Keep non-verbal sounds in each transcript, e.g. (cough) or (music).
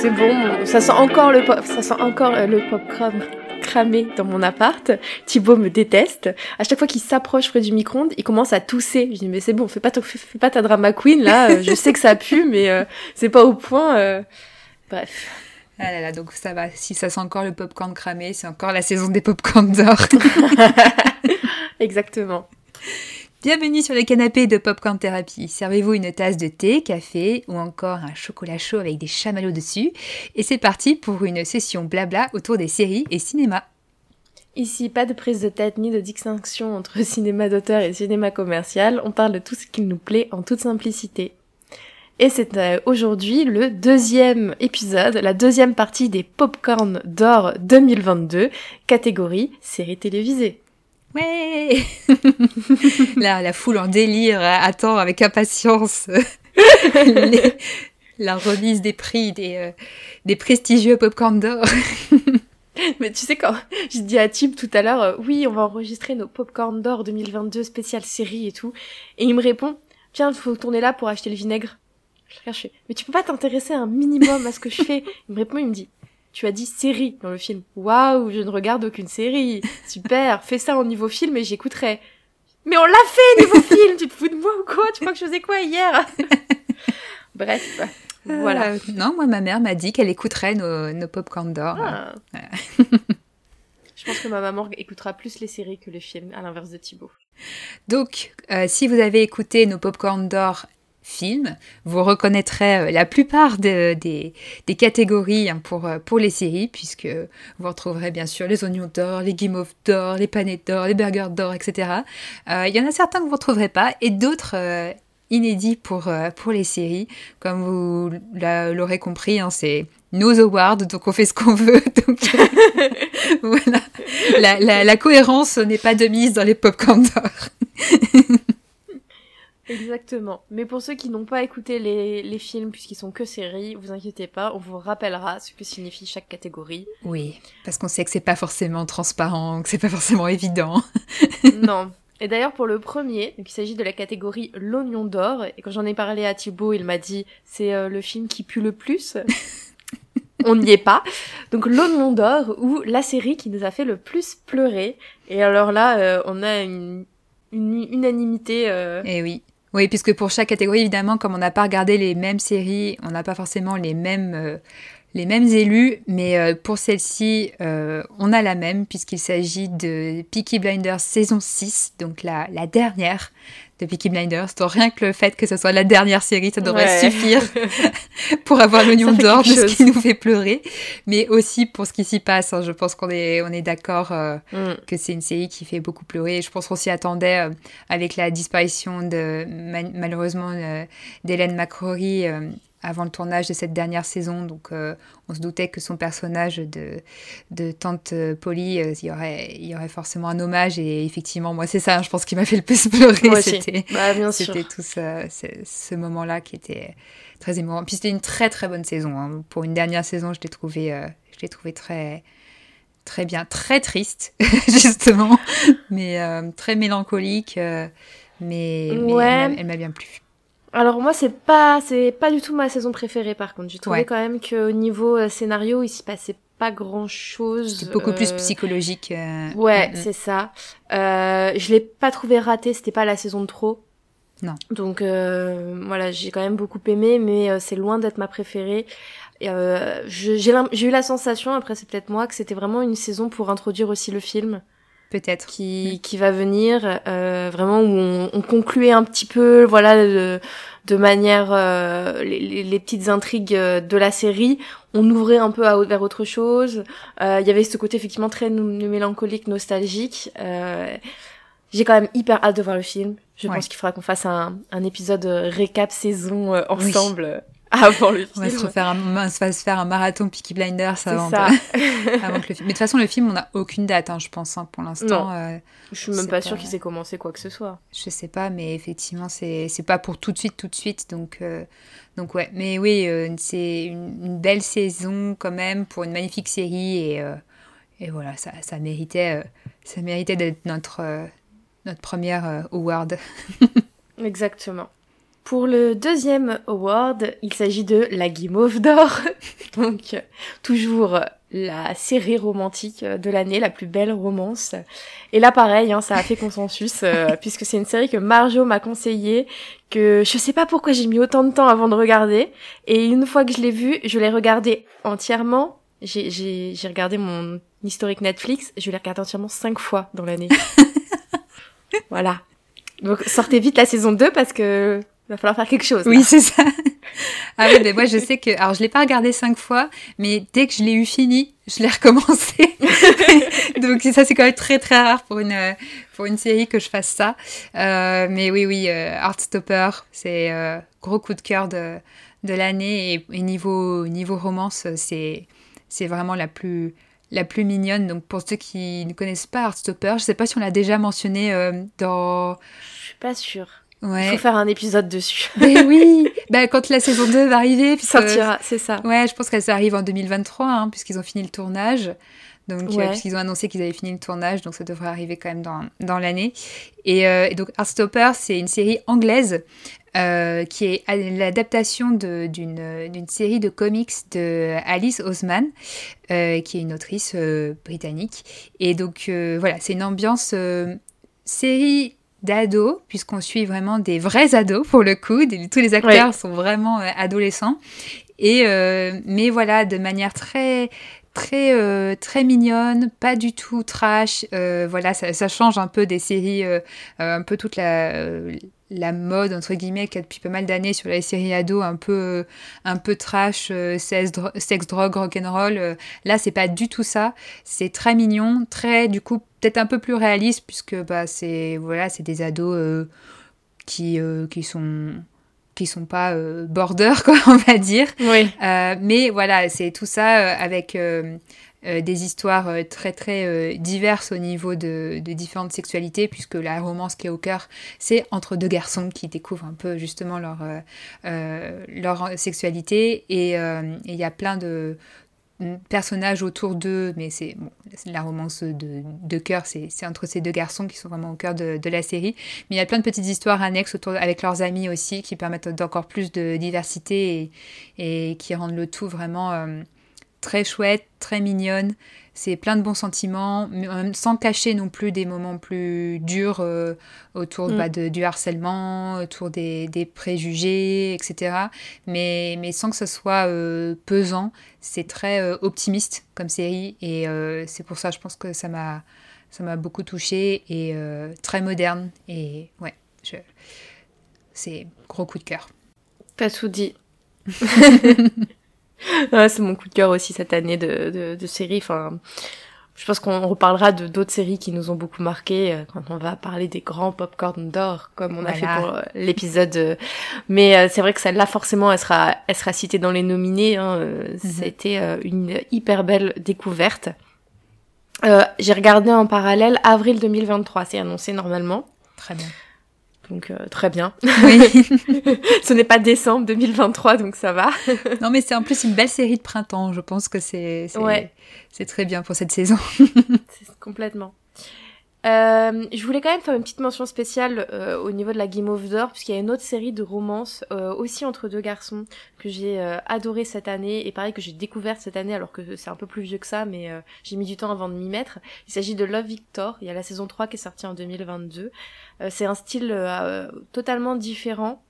C'est bon, ça sent encore le pop, ça sent encore euh, le popcorn cramé dans mon appart. Thibaut me déteste. À chaque fois qu'il s'approche près du micro-ondes, il commence à tousser. Je dis mais c'est bon, fais pas, ta, fais pas ta drama queen là. euh, je sais que ça pue, mais euh, c'est pas au point. euh. Bref. Ah là là, donc ça va. Si ça sent encore le popcorn cramé, c'est encore la saison des popcorn d'or. (laughs) Exactement. Bienvenue sur le canapé de Popcorn Thérapie. Servez-vous une tasse de thé, café ou encore un chocolat chaud avec des chamallows dessus. Et c'est parti pour une session blabla autour des séries et cinéma. Ici, pas de prise de tête ni de distinction entre (laughs) cinéma d'auteur et cinéma commercial. On parle de tout ce qui nous plaît en toute simplicité. Et c'est euh, aujourd'hui le deuxième épisode, la deuxième partie des Popcorn d'or 2022, catégorie série télévisée. Ouais (laughs) Là, la foule en délire attend avec impatience (laughs) les- la remise des prix des, euh, des prestigieux popcorn d'or. (laughs) Mais tu sais quand je dis à Tim tout à l'heure, euh, oui, on va enregistrer nos Popcorn d'or 2022 spécial série et tout, et il me répond, tiens, faut tourner là pour acheter le vinaigre. Je regarde, je mais tu peux pas t'intéresser un minimum à ce que je fais? Il me répond, il me dit, tu as dit série dans le film. Waouh, je ne regarde aucune série. Super, (laughs) fais ça au niveau film et j'écouterai. Mais on l'a fait niveau (laughs) film, tu te fous de moi ou quoi? Tu crois que je faisais quoi hier? (laughs) Bref, voilà. Euh, non, moi, ma mère m'a dit qu'elle écouterait nos, nos popcorn d'or. Ah. Je pense que ma maman écoutera plus les séries que les films, à l'inverse de Thibaut. Donc, euh, si vous avez écouté nos popcorn d'or films, vous reconnaîtrez euh, la plupart de- des, catégories hein, pour, euh, pour les séries, puisque vous retrouverez bien sûr les oignons d'or, les guimauves d'or, les panettes d'or, les burgers d'or, etc. Euh, Il y en a certains que vous ne retrouverez pas, et d'autres inédits pour, pour les séries. Comme vous l'a- l'aurez compris, hein, c'est nos awards, donc on fait ce qu'on veut. (laughs) (laughs) La- la cohérence n'est pas de mise dans les popcorn d'or. (laughs) Exactement. Mais pour ceux qui n'ont pas écouté les, les films, puisqu'ils sont que séries, vous inquiétez pas, on vous rappellera ce que signifie chaque catégorie. Oui, parce qu'on sait que c'est pas forcément transparent, que c'est pas forcément évident. (laughs) non. Et d'ailleurs, pour le premier, donc il s'agit de la catégorie L'Oignon d'Or, et quand j'en ai parlé à Thibaut, il m'a dit c'est euh, le film qui pue le plus. (laughs) On n'y est pas. Donc L'Oignon d'Or, ou la série qui nous a fait le plus pleurer. Et alors là, euh, on a une, une unanimité. euh, Et oui. Oui, puisque pour chaque catégorie, évidemment, comme on n'a pas regardé les mêmes séries, on n'a pas forcément les mêmes, euh, les mêmes élus, mais euh, pour celle-ci, euh, on a la même, puisqu'il s'agit de Peaky Blinders saison 6, donc la, la dernière de Peaky Blinders. Donc rien que le fait que ce soit la dernière série, ça devrait Ouais. suffire (laughs) pour avoir l'oignon d'or de ce qui nous fait pleurer, mais aussi pour ce qui s'y passe. hein. Je pense qu'on est, on est d'accord euh, Mm. que c'est une série qui fait beaucoup pleurer. Je pense qu'on s'y attendait euh, avec la disparition de ma- malheureusement euh, d'Hélène McCrory avant le tournage de cette dernière saison. Donc euh, on se doutait que son personnage de, de tante euh, Polly, euh, il, y aurait, il y aurait forcément un hommage. Et effectivement, moi c'est ça, hein, je pense, qui m'a fait le plus (laughs) pleurer. C'était Bah, tout ce, ce, moment-là qui était très émouvant. Puis c'était une très très bonne saison. hein. Pour une dernière saison, je l'ai trouvé, euh, je l'ai trouvé très très bien, très triste (laughs) justement, mais euh, très mélancolique. euh, mais, Ouais. elle m'a bien plu. Alors moi c'est pas c'est pas du tout ma saison préférée par contre. J'ai trouvé Ouais. quand même qu'au niveau euh, scénario il s'y passait pas grand chose. C'est beaucoup plus psychologique. euh, Ouais, mm, mm. c'est ça. Euh, je l'ai pas trouvé raté, c'était pas la saison de trop. Non. Donc euh, voilà, j'ai quand même beaucoup aimé, mais euh, c'est loin d'être ma préférée. Euh, j'ai eu la sensation, après c'est peut-être moi, que c'était vraiment une saison pour introduire aussi le film Peut-être. qui, qui va venir, euh, vraiment où on, on concluait un petit peu, voilà, de, de manière euh, les, les- petites intrigues euh, de la série. On ouvrait un peu à, vers autre chose. Euh, Il y avait ce côté effectivement très mélancolique, nostalgique. Euh, J'ai quand même hyper hâte de voir le film. Je Ouais. pense qu'il faudra qu'on fasse un, un épisode récap saison euh, ensemble (laughs) avant le film. On va se, refaire un, on va se faire un marathon Peaky Blinders avant, ça. (laughs) avant que le film. Mais de toute façon, le film, on n'a aucune date, hein, je pense, hein, pour l'instant. Euh, Je suis même pas sûre qu'ils aient commencé quoi que ce soit. je sais pas, mais effectivement, c'est pas pour tout de suite, tout de suite. Donc, euh, donc ouais. Mais oui, euh, c'est une, une belle saison quand même pour une magnifique série. Et, euh, et voilà, ça, ça méritait, ça méritait d'être notre, notre première award. (laughs) Exactement. Pour le deuxième award, il s'agit de la Guimauve d'or. (laughs) Donc, toujours la série romantique de l'année, la plus belle romance. Et là, pareil, hein, ça a fait consensus, euh, (laughs) puisque c'est une série que Marjo m'a conseillée, que je sais pas pourquoi j'ai mis autant de temps avant de regarder. Et une fois que je l'ai vue, je l'ai regardée entièrement. J'ai, j'ai, j'ai regardé mon historique Netflix, je l'ai regardé entièrement cinq fois dans l'année. (laughs) voilà. Donc, sortez vite la saison 2 parce que va falloir faire quelque chose. là. Oui, c'est ça. (laughs) Ah oui, mais moi je sais que. Alors je l'ai pas regardé cinq fois, mais dès que je l'ai eu fini, je l'ai recommencé. (laughs) Donc ça c'est quand même très très rare pour une, euh, pour une série que je fasse ça. Euh, mais oui, oui, euh, Heartstopper, c'est euh, gros coup de cœur de, de l'année. Et, et niveau, niveau romance, c'est c'est vraiment la plus, la plus mignonne. Donc pour ceux qui ne connaissent pas Heartstopper, je sais pas si on l'a déjà mentionné euh, dans. Je suis pas sûre. Il Ouais. faut faire un épisode dessus. (laughs) Mais oui, (laughs) bah, quand la saison 2 va arriver, puisque- Sortira, c'est ça. Ouais, je pense qu'elle arrive en 2023, hein, puisqu'ils ont fini le tournage. Donc, euh, Ouais. puisqu'ils ont annoncé qu'ils avaient fini le tournage, donc ça devrait arriver quand même dans, dans l'année. Et, euh, et donc, Heartstopper, c'est une série anglaise euh, qui est l'adaptation d'une d'une série de comics de Alice Oseman, euh, qui est une autrice euh, britannique. Et donc, euh, voilà, c'est une ambiance euh, série d'ados, puisqu'on suit vraiment des vrais ados pour le coup. Des- tous les acteurs sont vraiment euh, adolescents. Et euh, mais voilà, de manière très très euh, très mignonne, pas du tout trash. Euh, voilà, ça, ça change un peu des séries, euh, euh, un peu toute la la mode entre guillemets qu'il y a depuis pas mal d'années sur les séries ados, un peu un peu trash, euh, sexe, dro- sexe, drogue, rock'n'roll. Euh, là, c'est pas du tout ça. C'est très mignon, très du coup peut-être un peu plus réaliste puisque bah c'est voilà, c'est des ados euh, qui euh, qui sont qui sont pas euh, border (laughs) quoi, on va dire. Oui. Euh, mais voilà, c'est tout ça euh, avec des histoires très très diverses au niveau de, de différentes sexualités, puisque la romance qui est au cœur, c'est entre deux garçons qui découvrent un peu justement leur, leur sexualité. Et il y a plein de personnages autour d'eux, mais c'est bon, la romance de, de cœur, c'est c'est entre ces deux garçons qui sont vraiment au cœur de, de la série. Mais il y a plein de petites histoires annexes autour avec leurs amis aussi qui permettent d'encore plus de diversité et, et qui rendent le tout vraiment euh, très chouette, très mignonne. C'est plein de bons sentiments, mais même- sans cacher non plus des moments plus durs euh, autour Mm. bah, de, du harcèlement, autour des, des préjugés, etc. Mais, mais sans que ce soit euh, pesant. C'est très euh, optimiste comme série et euh, c'est pour ça, je pense que ça m'a ça m'a beaucoup touchée et euh, très moderne. Et ouais, je... c'est gros coup de cœur. T'as tout dit. (laughs) (laughs) Ouais, c'est mon coup de cœur aussi cette année de, de, de série. Enfin, je pense qu'on reparlera de d'autres séries qui nous ont beaucoup marqué euh, quand on va parler des grands popcorn d'or, comme on a fait pour euh, l'épisode. euh. Mais c'est vrai que celle-là, forcément, elle sera, elle sera citée dans les nominés. Hein. Ça a été une hyper belle découverte. J'ai regardé en parallèle avril 2023, c'est annoncé normalement. Très bien. Donc euh, très bien. Oui. (laughs) Ce n'est pas décembre 2023, donc ça va. non, mais c'est en plus une belle série de printemps. Je pense que c'est c'est Ouais. c'est très bien pour cette saison. Complètement. Euh, je voulais quand même faire une petite mention spéciale euh, au niveau de la Game of d'Or, puisqu'il y a une autre série de romances, euh, aussi entre deux garçons, que j'ai euh, adoré cette année, et pareil que j'ai découvert cette année, alors que c'est un peu plus vieux que ça, mais euh, j'ai mis du temps avant de m'y mettre. Il s'agit de Love Victor, il y a la saison 3 qui est sortie en 2022. Euh, c'est un style totalement différent,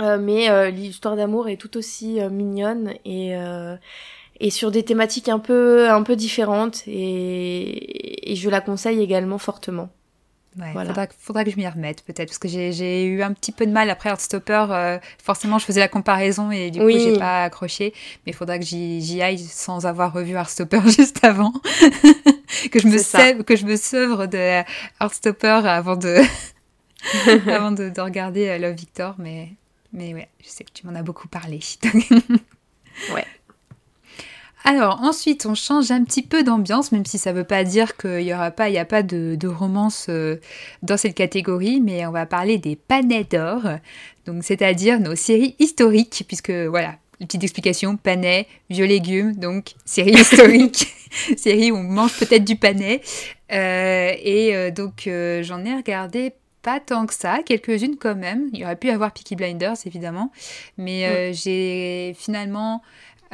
mais l'histoire d'amour est tout aussi mignonne et... et sur des thématiques un peu un peu différentes et, et je la conseille également fortement. Ouais, Voilà. faudra, faudra que je m'y remette peut-être parce que j'ai eu un petit peu de mal après Heartstopper. euh, forcément, je faisais la comparaison et du coup, Oui. j'ai pas accroché. Mais il faudra que j'y aille sans avoir revu Heartstopper (laughs) juste avant. (laughs) que je me sève, que je me sevre de Heartstopper avant de (laughs) avant de, de regarder euh, Love Victor. Mais Mais ouais, je sais que tu m'en as beaucoup parlé. ouais. Alors ensuite, on change un petit peu d'ambiance, même si ça ne veut pas dire qu'il n'y aura pas, il y a pas de, romance euh, dans cette catégorie, mais on va parler des panais d'or, donc c'est-à-dire nos séries historiques, puisque voilà, une petite explication, panais, vieux légumes, donc série (laughs) historique, (laughs) série où on mange peut-être du panais. Euh, et euh, donc j'en ai regardé pas tant que ça, quelques-unes quand même. Il y aurait pu y avoir Peaky Blinders évidemment, mais j'ai finalement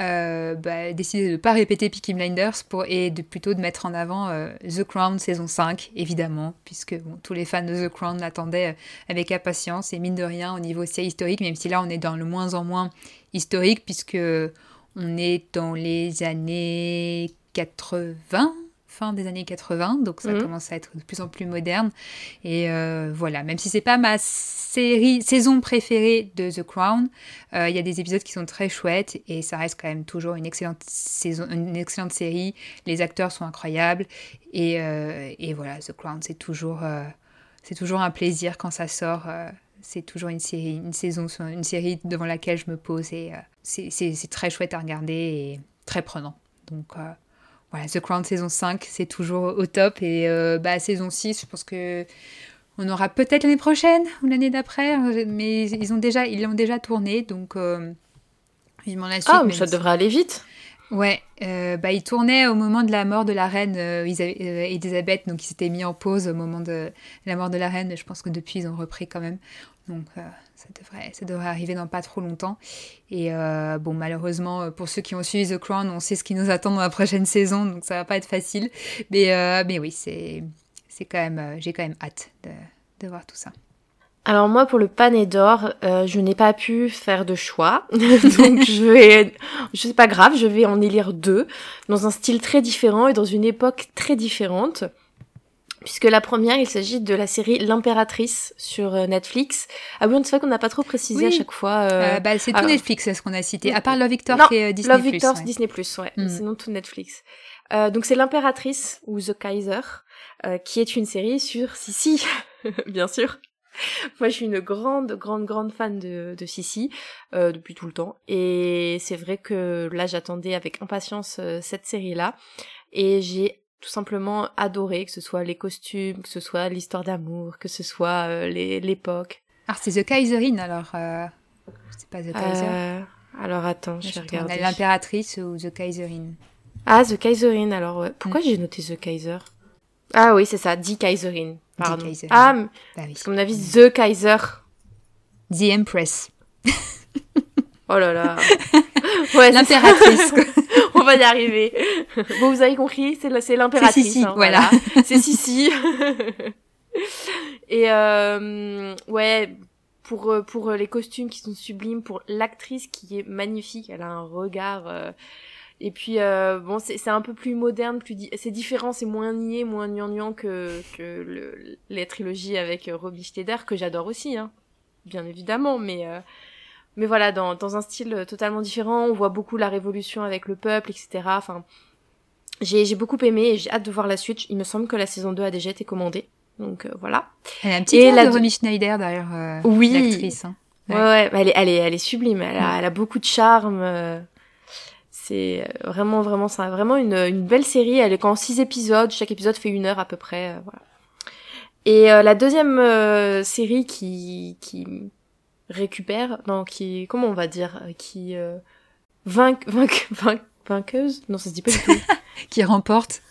euh, bah, décidé de ne pas répéter Peaky Blinders pour, et de plutôt de mettre en avant euh, The Crown saison 5, évidemment, puisque tous les fans de The Crown l'attendaient euh, avec impatience et mine de rien au niveau série historique, même si là on est dans le moins en moins historique, puisque on est dans les années 80, fin des années 80, donc ça mhm. commence à être de plus en plus moderne. Et euh, voilà, même si c'est pas ma série, saison préférée de The Crown, euh, il y a des épisodes qui sont très chouettes et ça reste quand même toujours une excellente saison, une excellente série. Les acteurs sont incroyables et, euh, et voilà, The Crown, c'est toujours, c'est toujours un plaisir quand ça sort. c'est toujours une série, une saison, une série devant laquelle je me pose et c'est très chouette à regarder et très prenant. Donc The Crown saison 5, c'est toujours au top. Et euh, bah, saison 6, je pense que on aura peut-être l'année prochaine ou l'année d'après, mais ils ont déjà, ils l'ont déjà tourné, donc euh, vivement la suite. Ah, mais ça devrait aller vite. Ouais, euh, bah, ils tournaient au moment de la mort de la reine Elisabeth, donc ils s'étaient mis en pause au moment de la mort de la reine. Je pense que depuis ils ont repris quand même. Donc euh, ça, devrait, ça devrait arriver dans pas trop longtemps. Et euh, bon, malheureusement, euh, pour ceux qui ont suivi The Crown, on sait ce qui nous attend dans la prochaine saison, donc ça va pas être facile. Mais, mais oui, c'est, c'est quand même, j'ai quand même hâte de, de, voir tout ça. Alors moi, pour le pané d'or, je n'ai pas pu faire de choix, (laughs) donc je vais, je sais pas grave, je vais en élire deux, dans un style très différent et dans une époque très différente puisque la première, il s'agit de la série L'Impératrice sur euh, Netflix. Ah oui, on sait qu'on n'a pas trop précisé à chaque fois. Euh... euh bah, c'est tout Netflix, ce qu'on a cité, à part Love Victor qui est Disney+. Love Victor, Disney+, ouais. Mm. Sinon tout Netflix. Euh, donc c'est L'Impératrice ou The Kaiser, qui est une série sur Sissi, (laughs) bien sûr. Moi, je suis une grande, grande, grande fan de, de Sissi euh, depuis tout le temps, et c'est vrai que là, j'attendais avec impatience cette série-là, et j'ai tout simplement adoré, que ce soit les costumes, que ce soit l'histoire d'amour, que ce soit euh, l'époque. Alors c'est The Kaiserin alors euh... C'est pas The Kaiser euh, Alors attends, je, vais regarder. L'impératrice ou The Kaiserin Ah, The Kaiserin alors. Pourquoi mm. j'ai noté The Kaiser? Ah oui, c'est ça, Die Kaiserin. Pardon. Kaiserin. Ah, bah parce qu'à mon avis, The Kaiser. The Empress. oh là là. (laughs) Ouais, l'impératrice. (laughs) on va y arriver. Bon, vous avez compris, c'est l'impératrice. C'est hein, voilà. c'est Sissi. (laughs) Et euh, ouais, pour euh, pour les costumes qui sont sublimes, pour l'actrice qui est magnifique, elle a un regard. Euh, et puis euh, bon, c'est un peu plus moderne, plus c'est différent, c'est moins niais, moins gnangnan que que le, les trilogies avec Robbie Schneider que j'adore aussi, hein, bien évidemment, mais mais voilà, dans, dans un style totalement différent. On voit beaucoup la révolution avec le peuple, etc. Enfin, j'ai beaucoup aimé et j'ai hâte de voir la suite. Il me semble que la saison 2 a déjà été commandée. Donc euh, voilà. Elle a un petit air de Romy Schneider d'ailleurs, euh, oui. l'actrice. Hein. Ouais, ouais, elle, est, elle, est, elle est sublime. Elle a, elle a beaucoup de charme. Euh, c'est vraiment, vraiment, ça vraiment une, une belle série. Elle est qu'en six épisodes. Chaque épisode fait une heure à peu près. voilà. Et la deuxième série qui, qui récupère, non, qui, comment on va dire, euh, qui euh, vainc, vainc, vainqueuse, non, ça se dit pas du tout, (laughs) qui remporte,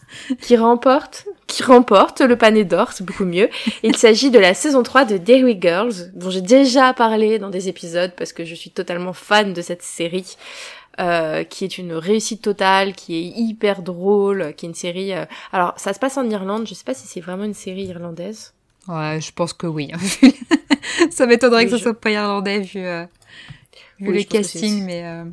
qui remporte, qui remporte le panier d'or, c'est beaucoup mieux. Il s'agit de la saison 3 de Dairy Girls, dont j'ai déjà parlé dans des épisodes parce que je suis totalement fan de cette série. Euh, qui est une réussite totale, qui est hyper drôle, qui est une série. Euh, alors, ça se passe en Irlande. Je sais pas si c'est vraiment une série irlandaise. Ouais, je pense que oui. (laughs) ça m'étonnerait que ce soit pas irlandais vu, euh, vu les castings, mais. Euh...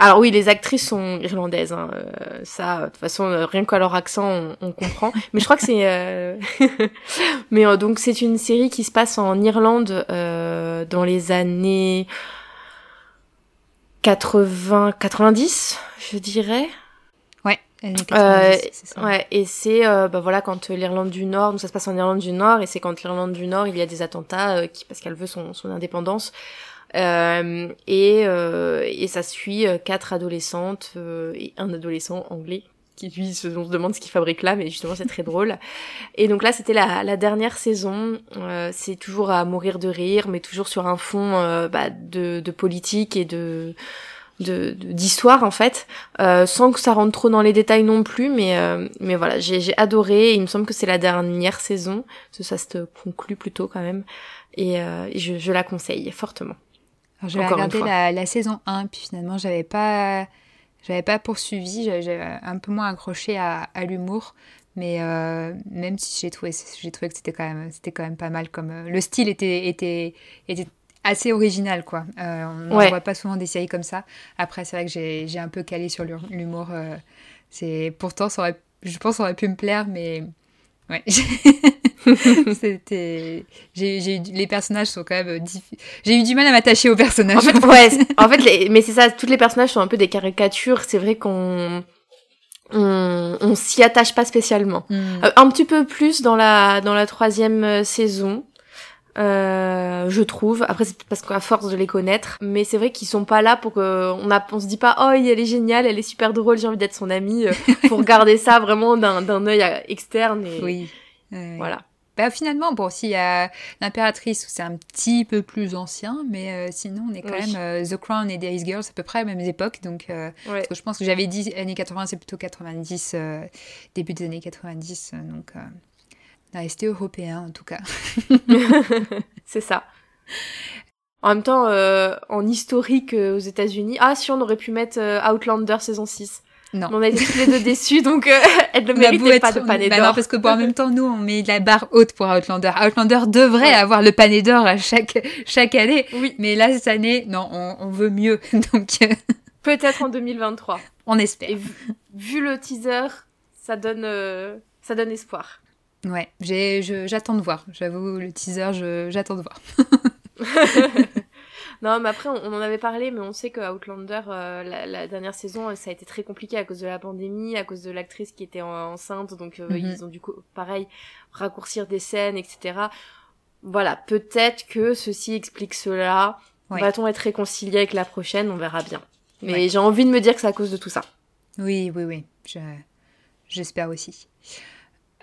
Alors oui, les actrices sont irlandaises. Hein. Euh, ça, de toute façon, euh, rien qu'à leur accent, on, on comprend. (laughs) mais je crois que c'est. (laughs) mais donc c'est une série qui se passe en Irlande dans les années 80, 90, je dirais. Euh, ouais, et c'est euh, bah voilà quand l'Irlande du Nord, donc ça se passe en Irlande du Nord, et c'est quand l'Irlande du Nord il y a des attentats euh, qui parce qu'elle veut son, son indépendance, Euh, et, euh, et ça suit euh, quatre adolescentes euh, et un adolescent anglais qui lui se, on se demande ce qu'il fabrique là, mais justement c'est très drôle. Et donc là c'était la, la dernière saison, euh, c'est toujours à mourir de rire, mais toujours sur un fond euh, bah, de, de politique et de de d'histoire en fait, euh, sans que ça rentre trop dans les détails non plus, mais euh, mais voilà, j'ai j'ai adoré. Et il me semble que c'est la dernière saison, parce que ça se conclut plutôt quand même, et, euh, je, je la conseille fortement. Alors, une regardé la, la saison 1, puis finalement, j'avais pas, j'avais pas poursuivi, j'avais j'avais un peu moins accroché à, à l'humour. Mais euh, même si j'ai trouvé, j'ai trouvé que c'était quand même, c'était quand même pas mal. Comme euh, le style était, était, était assez original, quoi. Euh, on ne Ouais. voit pas souvent des séries comme ça. Après, c'est vrai que j'ai, j'ai un peu calé sur l'hu- l'humour. euh, c'est pourtant, ça aurait, je pense, ça aurait pu me plaire, mais ouais. (laughs) C'était, j'ai, j'ai eu les personnages sont quand même difficiles. J'ai eu du mal à m'attacher aux personnages. En fait, ouais, (laughs) en fait, les- mais c'est ça, tous les personnages sont un peu des caricatures. C'est vrai qu'on on, on s'y attache pas spécialement. Hmm. Euh, un petit peu plus dans la dans la troisième euh, saison, euh, je trouve. Après, c'est parce qu'à force de les connaître, mais c'est vrai qu'ils sont pas là pour que on a, on se dit pas oh elle est géniale, elle est super drôle, j'ai envie d'être son amie. Euh, (laughs) Faut regarder ça vraiment d'un œil externe et Oui. Voilà. Bah, finalement, bon, s'il y a l'impératrice, c'est un petit peu plus ancien, mais euh, sinon, on est quand Oui. même euh, The Crown et Days Girls à peu près à la même époque. Donc, euh, Ouais. parce que je pense que j'avais dit années 80, c'est plutôt 90, euh, début des années 90. euh, donc, a resté européen en tout cas. (laughs) (laughs) c'est ça. En même temps, euh, en historique euh, aux États-Unis, ah si on aurait pu mettre euh, Outlander saison 6. Non. Mais on a été tous les deux déçus, donc (laughs) elle ne méritait pas être- de pané Bah d'or. non, parce que bon, en même temps, nous, on met la barre haute pour Outlander. Outlander devrait Ouais. avoir le pané d'or à chaque, chaque année. Oui, Mais là, cette année, non, on, on veut mieux. Donc, peut-être en 2023. on espère. Et vu, vu le teaser, ça donne, ça donne espoir. Ouais, j'ai- je- j'attends de voir. J'avoue, le teaser, j'attends de voir. (laughs) Non, mais après, on, on en avait parlé, mais on sait que Outlander, euh, la, la dernière saison, euh, ça a été très compliqué à cause de la pandémie, à cause de l'actrice qui était en- enceinte, donc euh, Mhm. ils ont du coup, pareil, raccourcir des scènes, etc. Voilà, peut-être que ceci explique cela. Ouais. Va-t-on être réconcilié avec la prochaine? On verra bien. Mais Ouais. j'ai envie de me dire que c'est à cause de tout ça. Oui, oui, oui. je- J'espère aussi.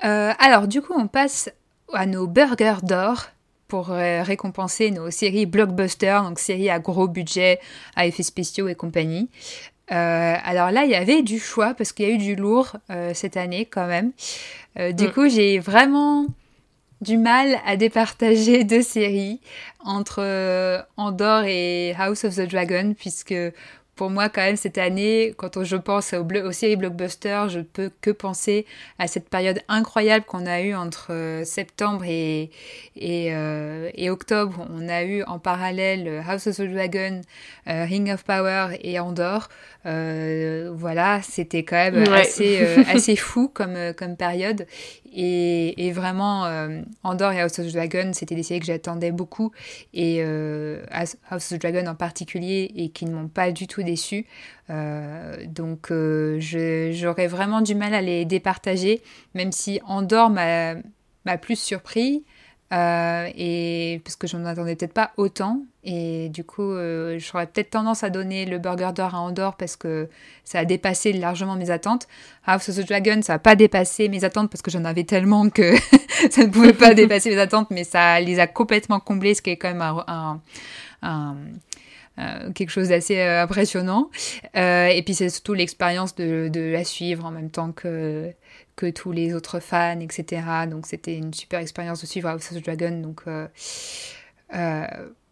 Euh, alors, du coup, on passe à nos burgers d'or pour euh, récompenser nos séries blockbusters, donc séries à gros budget, à effets spéciaux et compagnie. Euh, alors là, il y avait du choix parce qu'il y a eu du lourd cette année quand même. Du Mm. coup, j'ai vraiment du mal à départager (laughs) deux séries entre euh, Andor et House of the Dragon puisque pour moi, quand même, cette année, quand je pense aux, blo- aux séries blockbusters, je peux que penser à cette période incroyable qu'on a eue entre euh, septembre et, et, euh, et octobre. On a eu en parallèle euh, House of the Dragon, euh, Ring of Power et Andor. Euh, voilà, c'était quand même Ouais. assez, assez (laughs) fou comme, comme période. Et, et vraiment, euh, Andor et House of Dragon, c'était des séries que j'attendais beaucoup. Et euh, House of Dragon en particulier, et qui ne m'ont pas du tout déçu. Euh, donc, j'aurais vraiment du mal à les départager, même si Andor m'a m'a plus surpris. Euh, et parce que j'en attendais peut-être pas autant et du coup euh, j'aurais peut-être tendance à donner le burger d'or à Andor parce que ça a dépassé largement mes attentes House of the Dragon ça a pas dépassé mes attentes parce que j'en avais tellement que (laughs) ça ne pouvait pas (laughs) dépasser mes attentes mais ça les a complètement comblées ce qui est quand même un, un- un- euh, quelque chose d'assez euh, impressionnant. Euh, et puis c'est surtout l'expérience de, de la suivre en même temps que, que tous les autres fans, etc. Donc c'était une super expérience de suivre House of Dragon. Donc euh, euh,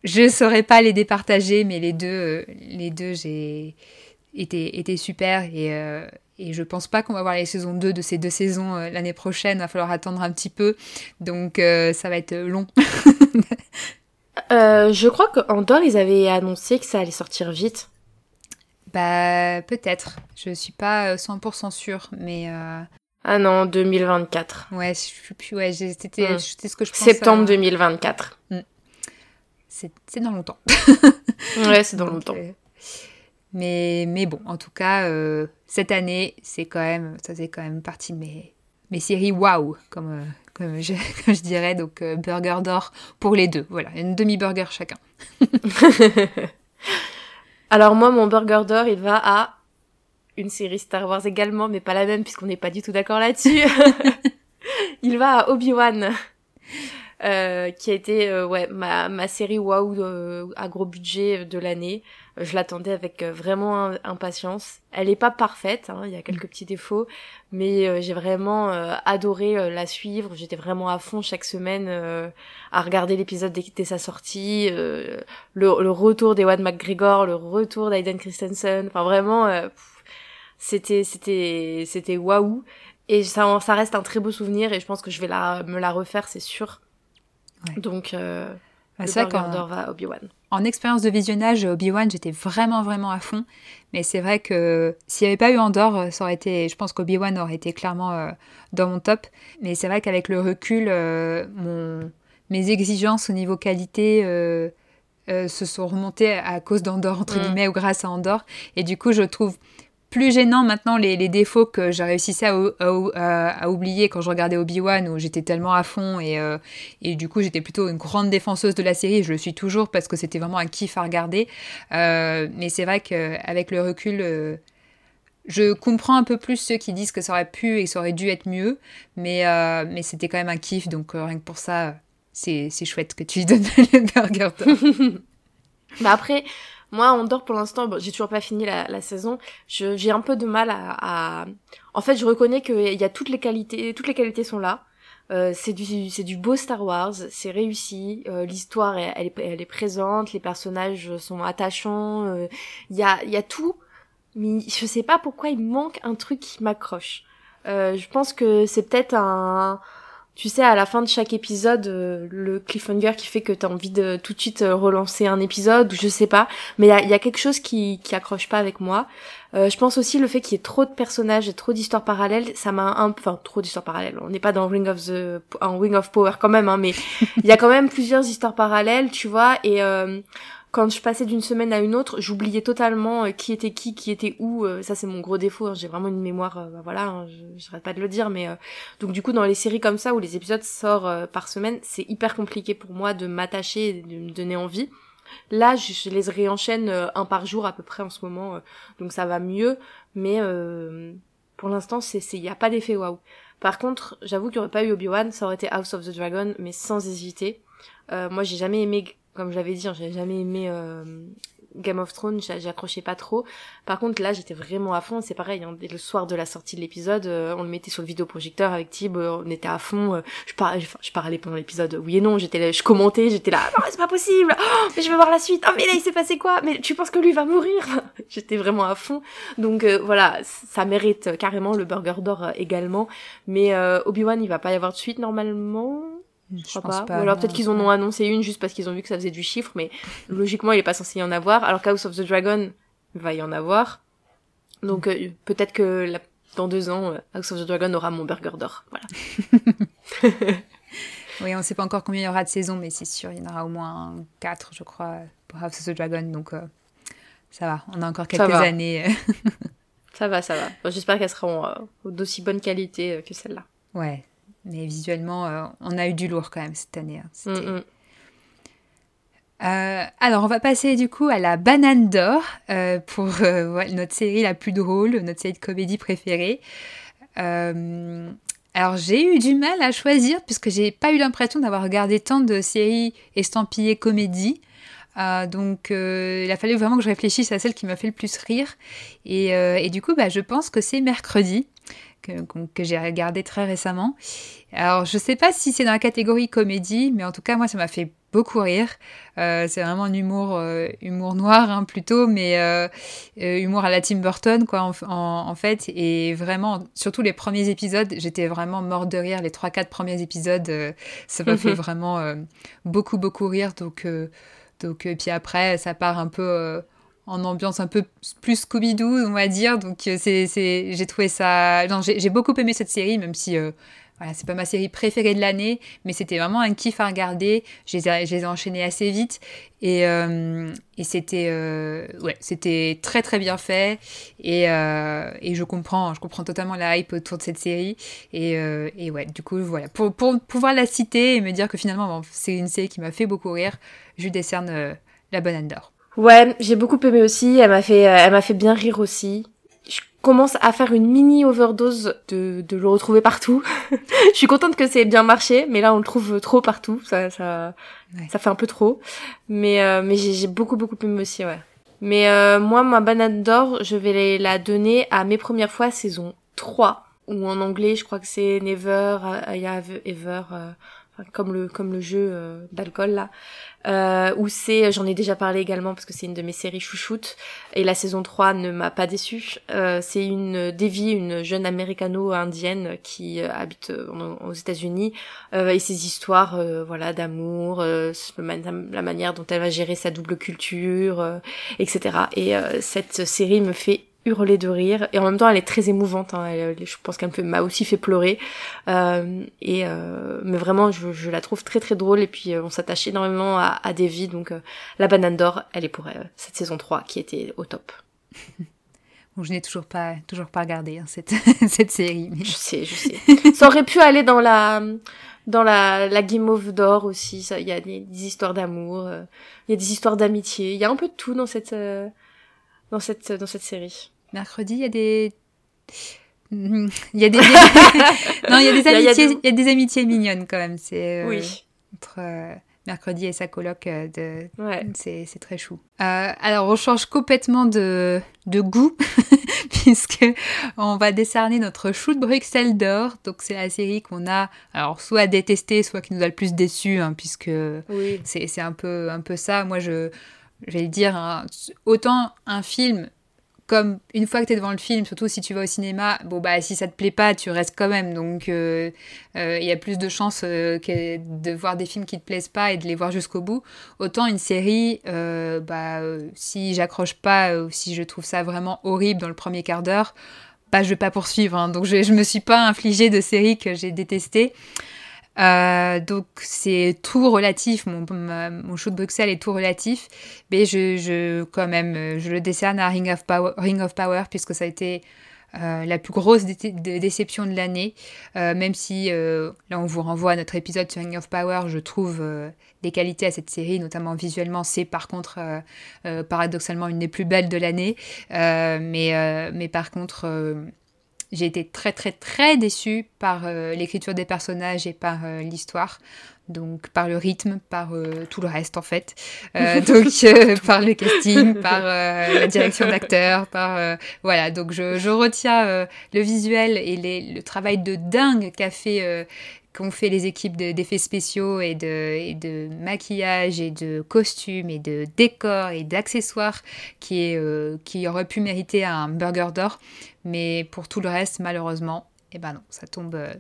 je saurais pas les départager, mais les deux, euh, les deux j'ai été, été super et, euh, et je pense pas qu'on va voir les saisons 2 de ces deux saisons euh, l'année prochaine. Il va falloir attendre un petit peu. Donc euh, ça va être long. (laughs) Je crois qu'Andor, ils avaient annoncé que ça allait sortir vite. Bah, peut-être. Je suis pas euh, 100% sûre, mais Ah non, 2024. ouais, je suis plus. Ouais, c'était Hmm. c'était ce que je pense. Septembre euh, 2024. C'est c'est dans longtemps. (laughs) Ouais, c'est dans Donc, longtemps. euh, mais, mais bon, en tout cas, euh, cette année, c'est quand même, ça faisait quand même partie de mes, mes séries waouh, comme, euh, comme je, (laughs) comme je dirais. Donc, burger d'or pour les deux. Voilà, une demi-burger chacun. (laughs) Alors moi, mon burger d'or, il va à une série Star Wars également, mais pas la même puisqu'on n'est pas du tout d'accord là-dessus. (laughs) il va à Obi-Wan. Euh, qui a été euh, ouais ma, ma série waouh euh, à gros budget de l'année. Je l'attendais avec vraiment impatience. Elle est pas parfaite, hein, il y a quelques petits défauts, mais j'ai vraiment adoré la suivre. J'étais vraiment à fond chaque semaine à regarder l'épisode dès, dès, sa sortie, le, le, retour d'Ewan McGregor, le retour d'Aiden Christensen. Enfin vraiment, c'était c'était c'était waouh. Et ça, ça reste un très beau souvenir et je pense que je vais la, me la refaire, c'est sûr. Donc, euh, bah, le va Obi-Wan. En expérience de visionnage, Obi-Wan, j'étais vraiment, vraiment à fond. Mais c'est vrai que s'il n'y avait pas eu Andorre, ça aurait été, je pense qu'Obi-Wan aurait été clairement euh, dans mon top. Mais c'est vrai qu'avec le recul, euh, mon, mes exigences au niveau qualité se sont remontées à cause d'Andorre, entre mm. guillemets, ou grâce à Andorre. Et du coup, je trouve plus gênant maintenant les, défauts que j'ai réussi à, oublier quand je regardais Obi-Wan où j'étais tellement à fond et, euh, et du coup j'étais plutôt une grande défenseuse de la série, je le suis toujours parce que c'était vraiment un kiff à regarder. Euh, mais c'est vrai qu'avec le recul, euh, je comprends un peu plus ceux qui disent que ça aurait pu et ça aurait dû être mieux, mais, mais c'était quand même un kiff, donc rien que pour ça, c'est chouette que tu lui donnes (laughs) le burger. (laughs) bah après, moi, on dort pour l'instant, bon, j'ai toujours pas fini la, la saison. J'ai un peu de mal à, à... En fait, je reconnais qu'il y a toutes les qualités, toutes les qualités sont là. Euh, c'est du c'est du beau Star Wars, c'est réussi, euh, l'histoire elle, est, elle est présente, les personnages sont attachants, euh, il y a y a tout, mais je sais pas pourquoi il manque un truc qui m'accroche. Euh, je pense que c'est peut-être un tu sais, à la fin de chaque épisode, euh, le cliffhanger qui fait que t'as envie de tout de suite euh, relancer un épisode, ou je sais pas. Mais il y a, quelque chose qui, qui accroche pas avec moi. Euh, je pense aussi le fait qu'il y ait trop de personnages et trop d'histoires parallèles, ça m'a un enfin trop d'histoires parallèles. On n'est pas dans Ring of the, en Wing of Power quand même, hein, mais (laughs) il y a quand même plusieurs histoires parallèles, tu vois. Et quand je passais d'une semaine à une autre, j'oubliais totalement euh, qui était qui, qui était où. Euh, ça, c'est mon gros défaut. Hein. J'ai vraiment une mémoire, euh, bah, voilà, hein, je n'arrête pas de le dire. Mais donc du coup, dans les séries comme ça où les épisodes sortent par semaine, c'est hyper compliqué pour moi de m'attacher et de me donner envie. Là, je, les réenchaîne un par jour à peu près en ce moment, donc ça va mieux. Mais pour l'instant, c'est il n'y a pas d'effet waouh. Par contre, j'avoue qu'il n'y aurait pas eu Obi-Wan, ça aurait été House of the Dragon, mais sans hésiter. moi, j'ai jamais aimé comme je l'avais dit, hein, j'ai jamais aimé euh, Game of Thrones, j'accrochais pas trop. Par contre, là, j'étais vraiment à fond. C'est pareil, hein, le soir de la sortie de l'épisode, euh, on le mettait sur le vidéoprojecteur avec Tib, euh, on était à fond. je, parlais, je, parlais pendant l'épisode, oui et non, j'étais là, je commentais, j'étais là, non, c'est pas possible, oh, mais je veux voir la suite. Oh, mais là, il s'est passé quoi Mais tu penses que lui va mourir (laughs) J'étais vraiment à fond. Donc voilà, ça mérite carrément le Burger d'or également. Mais Obi-Wan, il va pas y avoir de suite normalement? Je, crois pas. Ou alors peut-être qu'ils en ont annoncé une juste parce qu'ils ont vu que ça faisait du chiffre, mais logiquement il est pas censé y en avoir. Alors House of the Dragon va y en avoir. Donc euh, peut-être que dans deux ans, euh, House of the Dragon aura mon burger d'or. Voilà. (laughs) oui, on sait pas encore combien il y aura de saisons, mais c'est sûr, il y en aura au moins quatre, je crois, pour House of the Dragon. Donc euh, ça va, on a encore quelques années. ça va, ça va. J'espère qu'elles seront d'aussi bonne qualité que celle-là. Ouais, mais visuellement, euh, on a eu du lourd quand même cette année. Hein. Mm, mm. Euh, alors, on va passer du coup à la banane d'or euh, pour notre série la plus drôle, notre série de comédie préférée. alors, j'ai eu du mal à choisir puisque j'ai pas eu l'impression d'avoir regardé tant de séries estampillées comédie. donc, il a fallu vraiment que je réfléchisse à celle qui m'a fait le plus rire. Et, et du coup, bah, je pense que c'est mercredi que, j'ai regardé très récemment. Alors, je sais pas si c'est dans la catégorie comédie, mais en tout cas, moi, ça m'a fait beaucoup rire. Euh, c'est vraiment un humour, euh, humour noir hein, plutôt, mais euh, humour à la Tim Burton, quoi, en, fait. Et vraiment, surtout les premiers épisodes, j'étais vraiment morte de rire. Les 3-4 premiers épisodes, ça m'a fait (laughs) vraiment beaucoup, beaucoup rire. Donc, donc, puis après, ça part un peu en ambiance un peu plus Scooby-Doo, on va dire. Donc euh, c'est, j'ai trouvé ça... J'ai beaucoup aimé cette série, même si euh, voilà, c'est pas ma série préférée de l'année, mais c'était vraiment un kiff à regarder. Je les ai, je les ai enchaînés assez vite et, euh, et c'était euh, ouais, c'était très très bien fait et, euh, et, je comprends je comprends totalement la hype autour de cette série et, et ouais, du coup voilà, pour, pour, pouvoir la citer et me dire que finalement c'est une série qui m'a fait beaucoup rire, je lui décerne la bonne d'or. Ouais, j'ai beaucoup aimé aussi, elle m'a fait elle m'a fait bien rire aussi commence à faire une mini overdose de, de le retrouver partout. (laughs) je suis contente que c'est bien marché, mais là on le trouve trop partout, ça ça ça fait un peu trop. Mais euh, mais j'ai beaucoup beaucoup aimé aussi, ouais. Mais euh, moi ma banane d'or, je vais la donner à mes premières fois saison 3 ou en anglais, je crois que c'est Never I Have Ever euh, comme le comme le jeu euh, d'alcool là. Euh, où c'est j'en ai déjà parlé également parce que c'est une de mes séries chouchoutes. Et la saison 3 ne m'a pas déçue. Euh, c'est une Devi une jeune américano-indienne qui euh, habite euh, aux États-Unis. Et ses histoires voilà d'amour la manière dont elle va gérer sa double culture etc et cette série me fait hurler de rire. Et en même temps elle est très émouvante hein. je pense qu'elle m'a aussi fait pleurer. Euh, et euh, mais vraiment je, je, la trouve très très drôle. Et puis euh, on s'attache énormément à, à Davy. Donc euh, la banane d'or elle est pour cette saison 3 qui était au top. (laughs) Bon, je n'ai toujours pas toujours pas regardé hein, cette (laughs) cette série mais... je sais je sais. Ça aurait pu aller dans la dans la, la Game of d'or aussi. Il y a des, des histoires d'amour il y a des histoires d'amitié. Il y a un peu de tout dans cette dans cette dans cette série mercredi, il y a des. Il y a des, (laughs) non, il y a des amitiés, il y a des amitiés mignonnes quand même. C'est euh, oui. entre euh, mercredi et sa coloc euh, de, ouais. c'est, c'est très chou. alors on change complètement de, de goût (laughs) puisque on va décerner notre chou de Bruxelles d'or. Donc c'est la série qu'on a alors soit détesté, soit qui nous a le plus déçu, hein, puisque oui. c'est, c'est un peu un peu ça. Moi je je vais dire hein, autant un film comme une fois que tu es devant le film, surtout si tu vas au cinéma, bon bah si ça te plaît pas, tu restes quand même. Donc euh, euh, il y a plus de chances euh, de voir des films qui te plaisent pas et de les voir jusqu'au bout. Autant une série, bah si j'accroche pas ou si je trouve ça vraiment horrible dans le premier quart d'heure, bah je vais pas poursuivre. Hein. Donc je, je me suis pas infligée de séries que j'ai détestées. Euh, donc c'est tout relatif, mon, mon show de Bruxelles est tout relatif, mais je, je quand même je le décerne à Ring of Power, Ring of Power puisque ça a été euh, la plus grosse dé dé déception de l'année, euh, même si là on vous renvoie à notre épisode sur Ring of Power, je trouve des qualités à cette série, notamment visuellement, c'est par contre paradoxalement une des plus belles de l'année, mais, mais par contre j'ai été très très très déçue par euh, l'écriture des personnages et par euh, l'histoire, donc par le rythme, par euh, tout le reste en fait, (laughs) donc par le casting, par la direction d'acteurs, par voilà. Donc je, je retiens le visuel et les, le travail de dingue qu'a fait qu'ont fait les équipes d'effets spéciaux et de, et de, maquillage et de costumes et de décors et d'accessoires qui, est, qui aurait pu mériter un burger d'or. Mais pour tout le reste, malheureusement, eh ben non, ça tombe euh,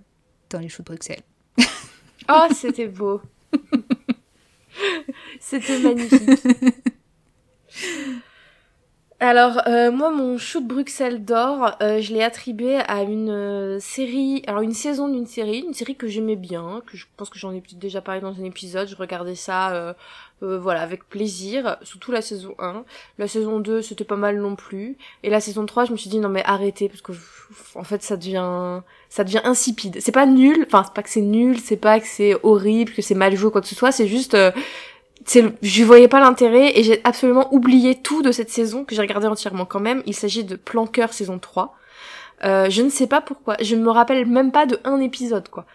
dans les choux de Bruxelles. (laughs) oh, c'était beau. (laughs) c'était magnifique. (laughs) Alors euh, moi mon de Bruxelles d'or, euh, je l'ai attribué à une euh, série, alors une saison d'une série, une série que j'aimais bien, que je pense que j'en ai déjà parlé dans un épisode, je regardais ça voilà avec plaisir, surtout la saison 1. La saison 2 c'était pas mal non plus, et la saison 3 je me suis dit non mais arrêtez parce que en fait ça devient ça devient insipide. C'est pas nul, enfin c'est pas que c'est nul, c'est pas que c'est horrible, que c'est mal joué quoi que ce soit, c'est juste je voyais pas l'intérêt et j'ai absolument oublié tout de cette saison que j'ai regardé entièrement quand même. Il s'agit de Planqueur saison 3. Euh, je ne sais pas pourquoi. Je ne me rappelle même pas de un épisode, quoi.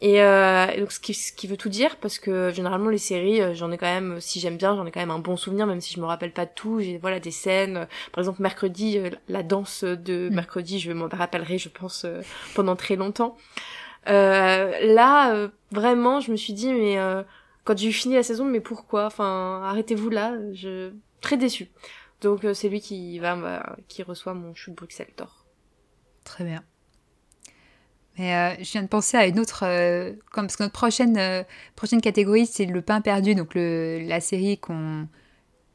Et euh, donc ce qui, ce qui veut tout dire parce que généralement les séries euh, j'en ai quand même si j'aime bien j'en ai quand même un bon souvenir même si je me rappelle pas de tout j'ai voilà des scènes par exemple mercredi euh, la danse de mm. mercredi je me rappellerai je pense euh, pendant très longtemps là vraiment je me suis dit mais quand j'ai fini la saison, mais pourquoi? Enfin, arrêtez-vous là. Je très déçu. Donc euh, c'est lui qui va, qui reçoit mon chou de Bruxelles d'or. Très bien. Mais euh, je viens de penser à une autre, euh, comme parce que notre prochaine prochaine catégorie c'est le pain perdu, donc le, la série qu'on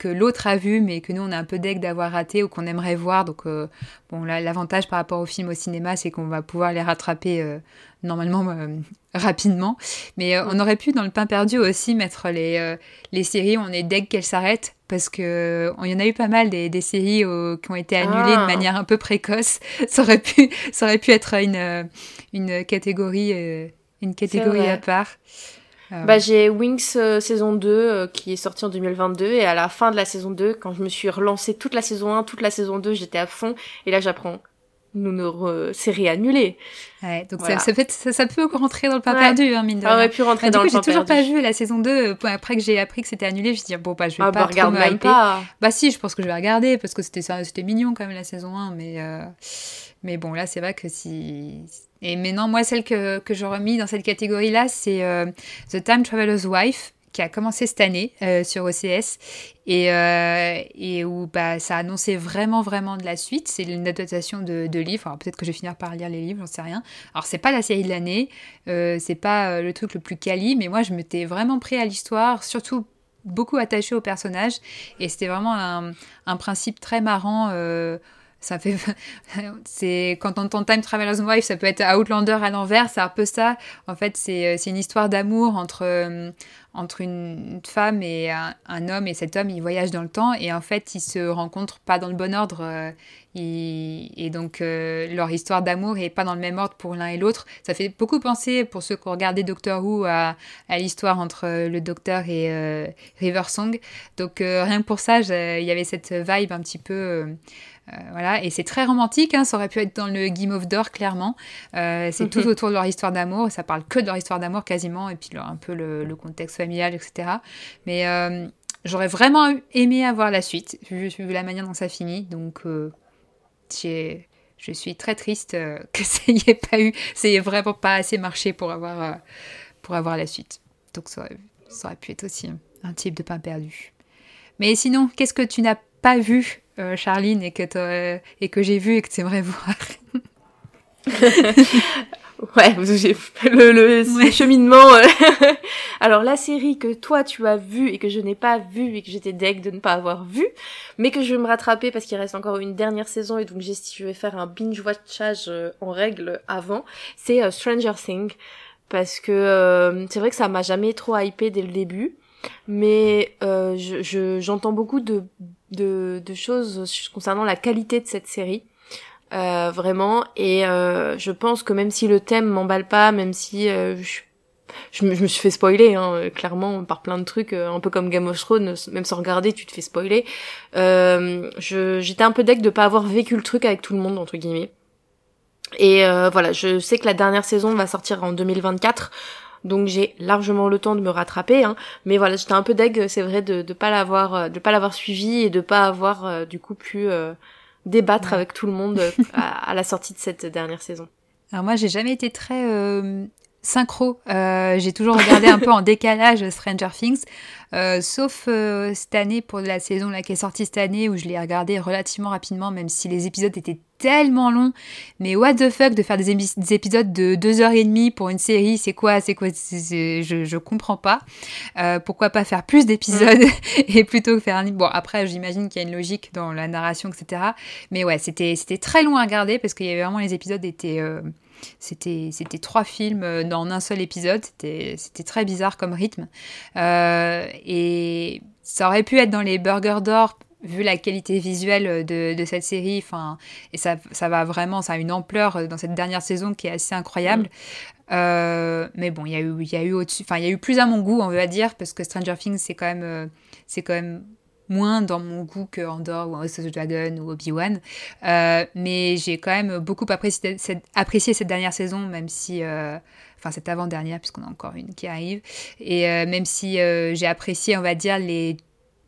que l'autre a vu, mais que nous on a un peu deg d'avoir raté ou qu'on aimerait voir. Donc bon, l'avantage par rapport aux films au cinéma, c'est qu'on va pouvoir les rattraper normalement (laughs) rapidement. Mais on aurait pu dans le pain perdu aussi mettre les, les séries où on est deg qu'elles s'arrêtent parce que il y en a eu pas mal des, séries qui ont été annulées de ah. manière un peu précoce. (laughs) Ça aurait pu, ça aurait pu être une, une catégorie, une catégorie à part. Euh, bah, j'ai Wings euh, saison 2 euh, qui est sorti en 2022 et à la fin de la saison 2, quand je me suis relancé toute la saison 1, toute la saison 2, j'étais à fond et là j'apprends nous série annulée. Ouais, donc ça, ça, fait, ça, peut rentrer dans le pas perdu, hein, mine de Ça aurait pu rentrer bah, dans le pas perdu. J'ai toujours pas vu la saison 2. Après que j'ai appris que c'était annulé, je me suis dit, bon, bah, je vais ah, pas bah, me pas. Bah, si, je pense que je vais regarder parce que c'était mignon quand même la saison 1, mais, mais bon, là, c'est vrai que si et maintenant, moi, celle que, que j'aurais mis dans cette catégorie-là, c'est euh, The Time Traveler's Wife, qui a commencé cette année euh, sur OCS et, euh, et où bah, ça annonçait vraiment vraiment de la suite. C'est une adaptation de, de livres. Alors peut-être que je vais finir par lire les livres, j'en sais rien. Alors c'est pas la série de l'année, c'est pas le truc le plus quali, mais moi je m'étais vraiment pris à l'histoire, surtout beaucoup attaché au personnage et c'était vraiment un, un, principe très marrant ça fait (laughs) c'est quand on entend Time Traveler's Wife ça peut être Outlander à l'envers c'est un peu ça. En fait c'est euh, une histoire d'amour entre euh, entre une femme et un, homme et cet homme il voyage dans le temps et en fait ils se rencontrent pas dans le bon ordre euh, et donc leur histoire d'amour est pas dans le même ordre pour l'un et l'autre. Ça fait beaucoup penser pour ceux qui ont regardé Doctor Who à, à l'histoire entre le docteur et River Song. Donc rien que pour ça il y avait cette vibe un petit peu euh, voilà, et c'est très romantique, hein, ça aurait pu être dans le Game of Door, clairement. Euh, c'est tout autour de leur histoire d'amour, ça parle que de leur histoire d'amour quasiment, et puis un peu le, contexte familial, etc. Mais euh, j'aurais vraiment aimé avoir la suite, vu, vu, la manière dont ça finit, donc je suis très triste (laughs) que ça n'y ait pas eu, ça n'y ait vraiment pas assez marché pour avoir, pour avoir la suite. Donc ça aurait, pu être aussi un type de pain perdu. Mais sinon, qu'est-ce que tu n'as pas vu euh, Charline et que j'ai vu et que tu aimerais (laughs) voir? (laughs) (laughs) ouais, le, le cheminement. Euh. (laughs) Alors la série que toi tu as vue et que je n'ai pas vue et que j'étais deg de ne pas avoir vue, mais que je vais me rattraper parce qu'il reste encore une dernière saison et donc je vais faire un binge watchage euh, en règle avant, c'est Stranger Things parce que c'est vrai que ça m'a jamais trop hypé dès le début mais euh, je, j'entends beaucoup de, de, de, choses concernant la qualité de cette série. Euh, vraiment et euh, je pense que même si le thème m'emballe pas même si euh, je, je, me, suis fait spoiler hein, clairement par plein de trucs euh, un peu comme Game of Thrones même sans regarder tu te fais spoiler euh, j'étais un peu deck de pas avoir vécu le truc avec tout le monde entre guillemets et voilà je sais que la dernière saison va sortir en 2024 donc j'ai largement le temps de me rattraper. Hein. Mais voilà, j'étais un peu deg, c'est vrai, de ne pas l'avoir, euh, de pas l'avoir suivi et de pas avoir euh, du coup pu euh, débattre avec tout le monde (laughs) à, la sortie de cette dernière saison. Alors moi, j'ai jamais été très synchro. j'ai toujours regardé un peu en (laughs) décalage Stranger Things. Euh, sauf euh, cette année, pour la saison là, qui est sortie cette année, où je l'ai regardé relativement rapidement, même si les épisodes étaient tellement longs. Mais what the fuck de faire des, épisodes de 2h30 pour une série, c'est quoi C'est quoi je, je comprends pas. Euh, pourquoi pas faire plus d'épisodes mm. (laughs) et plutôt que faire un... Bon, après, j'imagine qu'il y a une logique dans la narration, etc. Mais ouais, c'était très long à regarder parce qu'il y avait vraiment les épisodes étaient... C'était, c'était trois films euh, dans un seul épisode. C'était, c'était très bizarre comme rythme. Euh, et ça aurait pu être dans les Burgers d'or vu la qualité visuelle de, de cette série, enfin, et ça, ça, va vraiment, ça a une ampleur dans cette dernière saison qui est assez incroyable. Mm. Euh, mais bon, il y a eu, il y a eu au-dessus, enfin, il y a eu plus à mon goût, on va dire, parce que Stranger Things, c'est quand même, c'est quand même moins dans mon goût que Andor ou House of the Dragon ou Obi-Wan. Euh, mais j'ai quand même beaucoup apprécié cette, apprécié cette dernière saison, même si... Euh, enfin cette avant-dernière, puisqu'on a encore une qui arrive. Et euh, même si j'ai apprécié, on va dire, les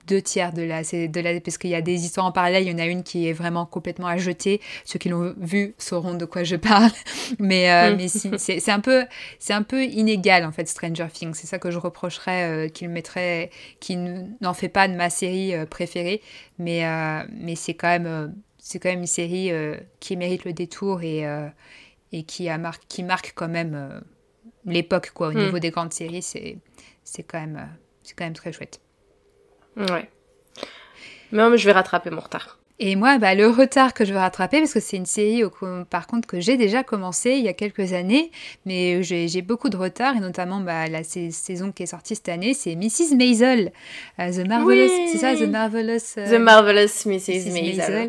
deux tiers de la, de la parce qu'il y a des histoires en parallèle, il y en a une qui est vraiment complètement à jeter. Ceux qui l'ont vu sauront de quoi je parle, (laughs) mais, euh, mais c'est un peu c'est un peu inégal en fait Stranger Things. C'est ça que je reprocherais euh, qu'il mettrait, qui n'en fait pas de ma série euh, préférée, mais mais c'est quand même c'est quand même une série qui mérite le détour et et qui a marque qui marque quand même l'époque quoi au hmm. niveau des grandes séries. C'est c'est quand même c'est quand même très chouette. Ouais. Mais, mais je vais rattraper mon retard. Et moi, bah, le retard que je veux rattraper, parce que c'est une série par contre que j'ai déjà commencé il y a quelques années, mais j'ai beaucoup de retard, et notamment bah, la saison qui est sortie cette année, c'est Mrs. Maisel. Euh, The Marvelous, c'est ça, The Marvelous... Euh, The Marvelous Mrs. Maisel. Euh,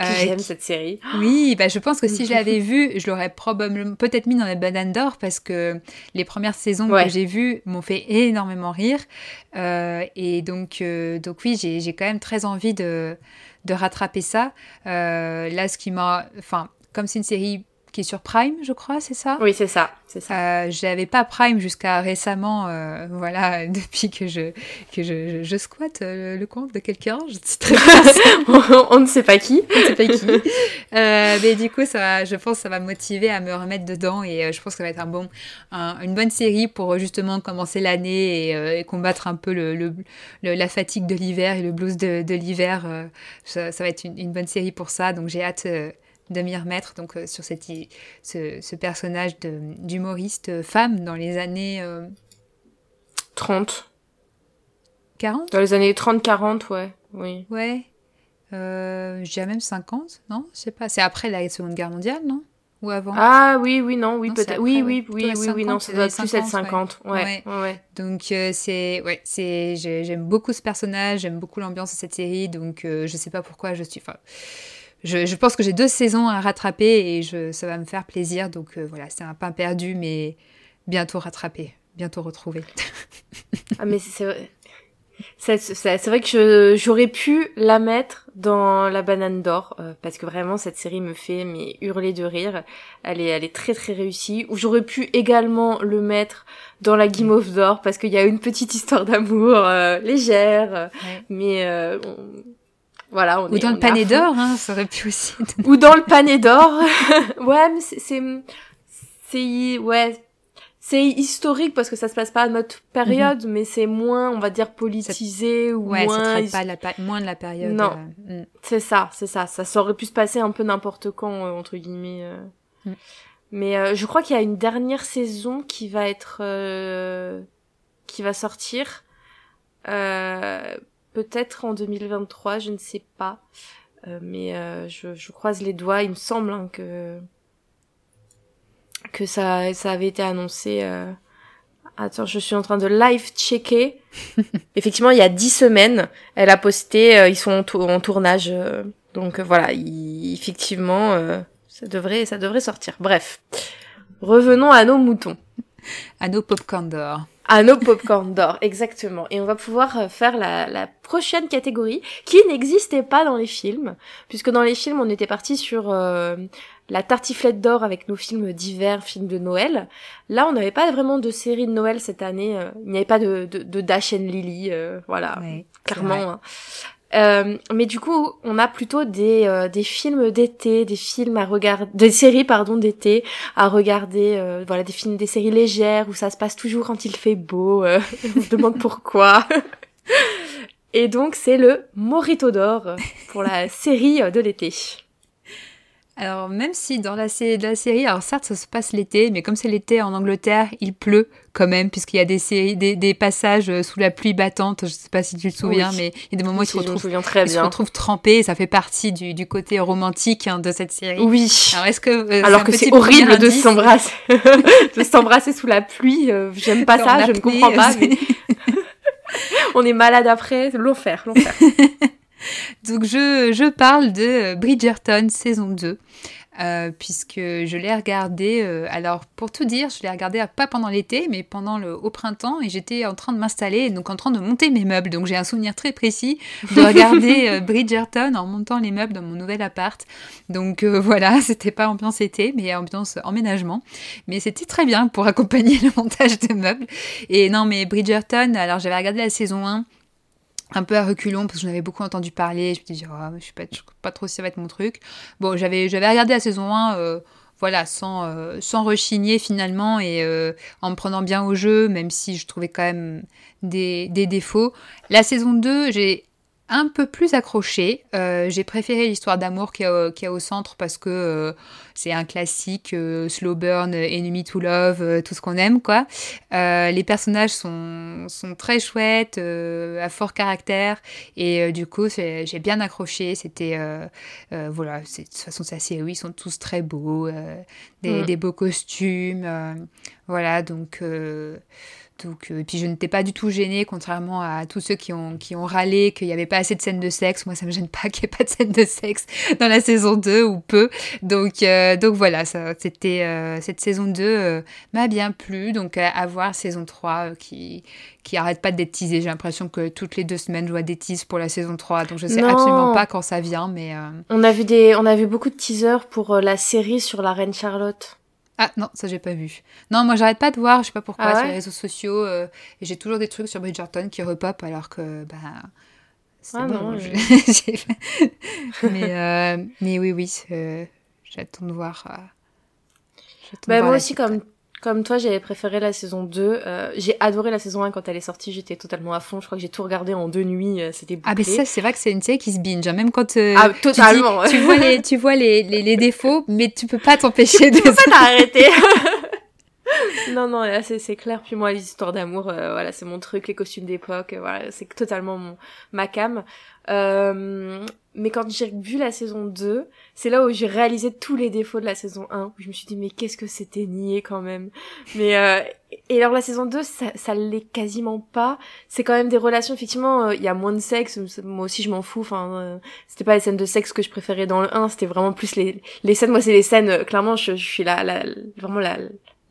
J'aime cette série. Oui, bah, je pense que si je l'avais (laughs) vue, je l'aurais probablement peut-être mis dans les bananes d'or parce que les premières saisons que j'ai vues m'ont fait énormément rire. Euh, et donc, donc oui, j'ai quand même très envie de de rattraper ça. Euh, là, ce qui m'a... Enfin, comme c'est une série qui est sur Prime, je crois, c'est ça? Oui, c'est ça, c'est ça. Euh, j'avais pas Prime jusqu'à récemment, euh, voilà, (laughs) depuis que je que je, je, squatte euh, le compte de quelqu'un. Je très (laughs) on, ne sait pas qui, on ne sait pas qui. mais du coup, ça, je pense, que ça va me motiver à me remettre dedans et je pense que ça va être un bon, une bonne série pour justement commencer l'année et, combattre un peu le, le, la fatigue de l'hiver et le blues de, de l'hiver. Ça, ça, va être une, une, bonne série pour ça, donc j'ai hâte de m'y remettre donc euh, sur cette, ce, ce personnage d'humoriste euh, femme dans les années 30 euh, 40 Dans les années 30-40, ouais. Oui. Ouais. Euh, je dirais même 50, non? Je sais pas. C'est après la Seconde Guerre mondiale, non? Ou avant? Ah oui, oui, non, oui, peut-être. Oui, oui, oui, oui, oui, non, ça doit plus être 50. Ouais. ouais. ouais. Donc, c'est. Ouais, c'est. J'aime beaucoup ce personnage, j'aime beaucoup l'ambiance de cette série, donc je sais pas pourquoi je suis. Enfin je, pense que j'ai deux saisons à rattraper et je, ça va me faire plaisir. Donc euh, voilà, c'est un pain perdu, mais bientôt rattrapé, bientôt retrouvé. (laughs) ah, mais c'est vrai. C'est vrai que j'aurais pu la mettre dans la banane d'or euh, parce que vraiment cette série me fait mais hurler de rire. Elle est elle est très très réussie. Ou j'aurais pu également le mettre dans la Game of d'or parce qu'il y a une petite histoire d'amour euh, légère, mais voilà, Ou dans le panier d'or, hein, ça aurait pu aussi. (laughs) Ou dans le panier d'or. (laughs) ouais, mais c'est, c'est, ouais, c'est historique parce que ça se passe pas à notre période, mhm. mais c'est moins, on va dire, politisé ou ouais, moins. ça traite pas la moins de la période. Non, euh, mm. c'est ça, c'est ça. Ça aurait pu se passer un peu n'importe quand, euh, entre guillemets. Euh. Mm. Mais je crois qu'il y a une dernière saison qui va être, qui va sortir. Peut-être en 2023, je ne sais pas. Euh, mais euh, je, je, croise les doigts, il me semble hein, que que ça, ça avait été annoncé. Euh... Attends, je suis en train de live checker. (laughs) Effectivement, il y a dix semaines, elle a posté, euh, ils sont en, tournage, donc voilà, effectivement, ça devrait, ça devrait sortir. Bref, revenons à nos moutons, (laughs) à nos popcorn d'or à nos popcorn d'or, exactement. Et on va pouvoir euh, faire la, la prochaine catégorie qui n'existait pas dans les films, puisque dans les films on était parti sur euh, la tartiflette d'or avec nos films d'hiver, films de Noël. Là, on n'avait pas vraiment de série de Noël cette année. Euh, il n'y avait pas de, de, de Dash and Lily, voilà, clairement. Hein. Euh, mais du coup, on a plutôt des, euh, des films d'été, des films à regarder, des séries pardon d'été à regarder, euh, voilà des films, des séries légères où ça se passe toujours quand il fait beau. (laughs) on se demande pourquoi. Et donc c'est le Morito d'or pour la série de l'été. Alors, même si dans la, la série, alors certes, ça se passe l'été, mais comme c'est l'été en Angleterre, il pleut quand même, puisqu'il y a des, séries, des, passages sous la pluie battante. Je sais pas si tu te souviens, mais il y a des moments où il se retrouve, très bien. se retrouve trempé, et ça fait partie du, du côté romantique hein, de cette série. Oui. Alors, est-ce que. Euh, alors que c'est horrible de s'embrasser, (laughs) de (laughs) s'embrasser sous la pluie. Euh, j'aime pas ça, je ne comprends pas. (laughs) Mais... On est malade après, l'enfer, l'enfer. (laughs) Donc je, je, parle de Bridgerton saison 2. Euh, puisque je l'ai regardé, euh, alors pour tout dire, je l'ai regardé pas pendant l'été, mais pendant le au printemps, et j'étais en train de m'installer, donc en train de monter mes meubles. Donc j'ai un souvenir très précis de regarder (laughs) euh, Bridgerton en montant les meubles dans mon nouvel appart. Donc (laughs) voilà, c'était pas ambiance été, mais ambiance emménagement. Mais c'était très bien pour accompagner le montage des meubles. Et non, mais Bridgerton, alors j'avais regardé la saison 1 un peu à reculons parce que j'en avais beaucoup entendu parler. Je me disais, oh, je sais pas, pas trop si ça va être mon truc. Bon, j'avais, j'avais regardé la saison 1, euh, voilà, sans, euh, sans rechigner finalement et euh, en me prenant bien au jeu, même si je trouvais quand même des, des défauts. La saison 2, j'ai un peu plus accroché. Euh, j'ai préféré l'histoire d'amour qui est, au centre parce que euh, c'est un classique euh, slow burn, enemy to love, tout ce qu'on aime quoi. les personnages sont, sont très chouettes, à fort caractère et du coup j'ai bien accroché. C'était voilà, de toute façon c'est assez oui, ils sont tous très beaux, des, mm. des, beaux costumes, voilà donc donc, euh, et puis je n'étais pas du tout gênée, contrairement à tous ceux qui ont, qui ont râlé qu'il n'y avait pas assez de scènes de sexe. Moi, ça me gêne pas qu'il n'y ait pas de scènes de sexe dans la saison 2 ou peu. Donc, euh, donc voilà, ça, c'était, euh, cette saison 2 m'a bien plu. Donc à, voir saison 3 qui, qui arrête pas d'être teasée. J'ai l'impression que toutes les deux semaines, je vois des teases pour la saison 3. Donc je sais absolument pas quand ça vient, mais... On, a vu des, on a vu beaucoup de teasers pour la série sur la reine Charlotte. Ah non, ça j'ai pas vu. Non, moi j'arrête pas de voir, je sais pas pourquoi, ah sur les réseaux sociaux. Euh, et j'ai toujours des trucs sur Bridgerton qui repop alors que. Bah, ah bon, non. (laughs) (laughs) mais, euh, mais oui, oui, j'attends de voir. Euh, bah, moi aussi, comme comme toi, j'avais préféré la saison 2. Euh, j'ai adoré la saison 1 quand elle est sortie, j'étais totalement à fond. Je crois que j'ai tout regardé en deux nuits, euh, c'était Ah, mais ça, c'est vrai que c'est une série qui se binge, hein. même quand euh, ah, totalement. Tu, vois, les, tu vois les, les, les, défauts, mais tu peux pas t'empêcher (laughs) de... Tu peux pas (laughs) t'arrêter (laughs) non, non, c'est clair. Puis moi, les histoires d'amour, euh, voilà, c'est mon truc, les costumes d'époque, voilà, c'est totalement mon, ma cam. Euh, mais quand j'ai vu la saison 2, c'est là où j'ai réalisé tous les défauts de la saison 1, où je me suis dit, mais qu'est-ce que c'était nié quand même. Mais euh, et alors la saison 2, ça, ça l'est quasiment pas. C'est quand même des relations, effectivement, euh, il y a moins de sexe, moi aussi je m'en fous, enfin, euh, c'était pas les scènes de sexe que je préférais dans le 1, c'était vraiment plus les, les scènes, moi c'est les scènes, clairement, je, suis la, vraiment la,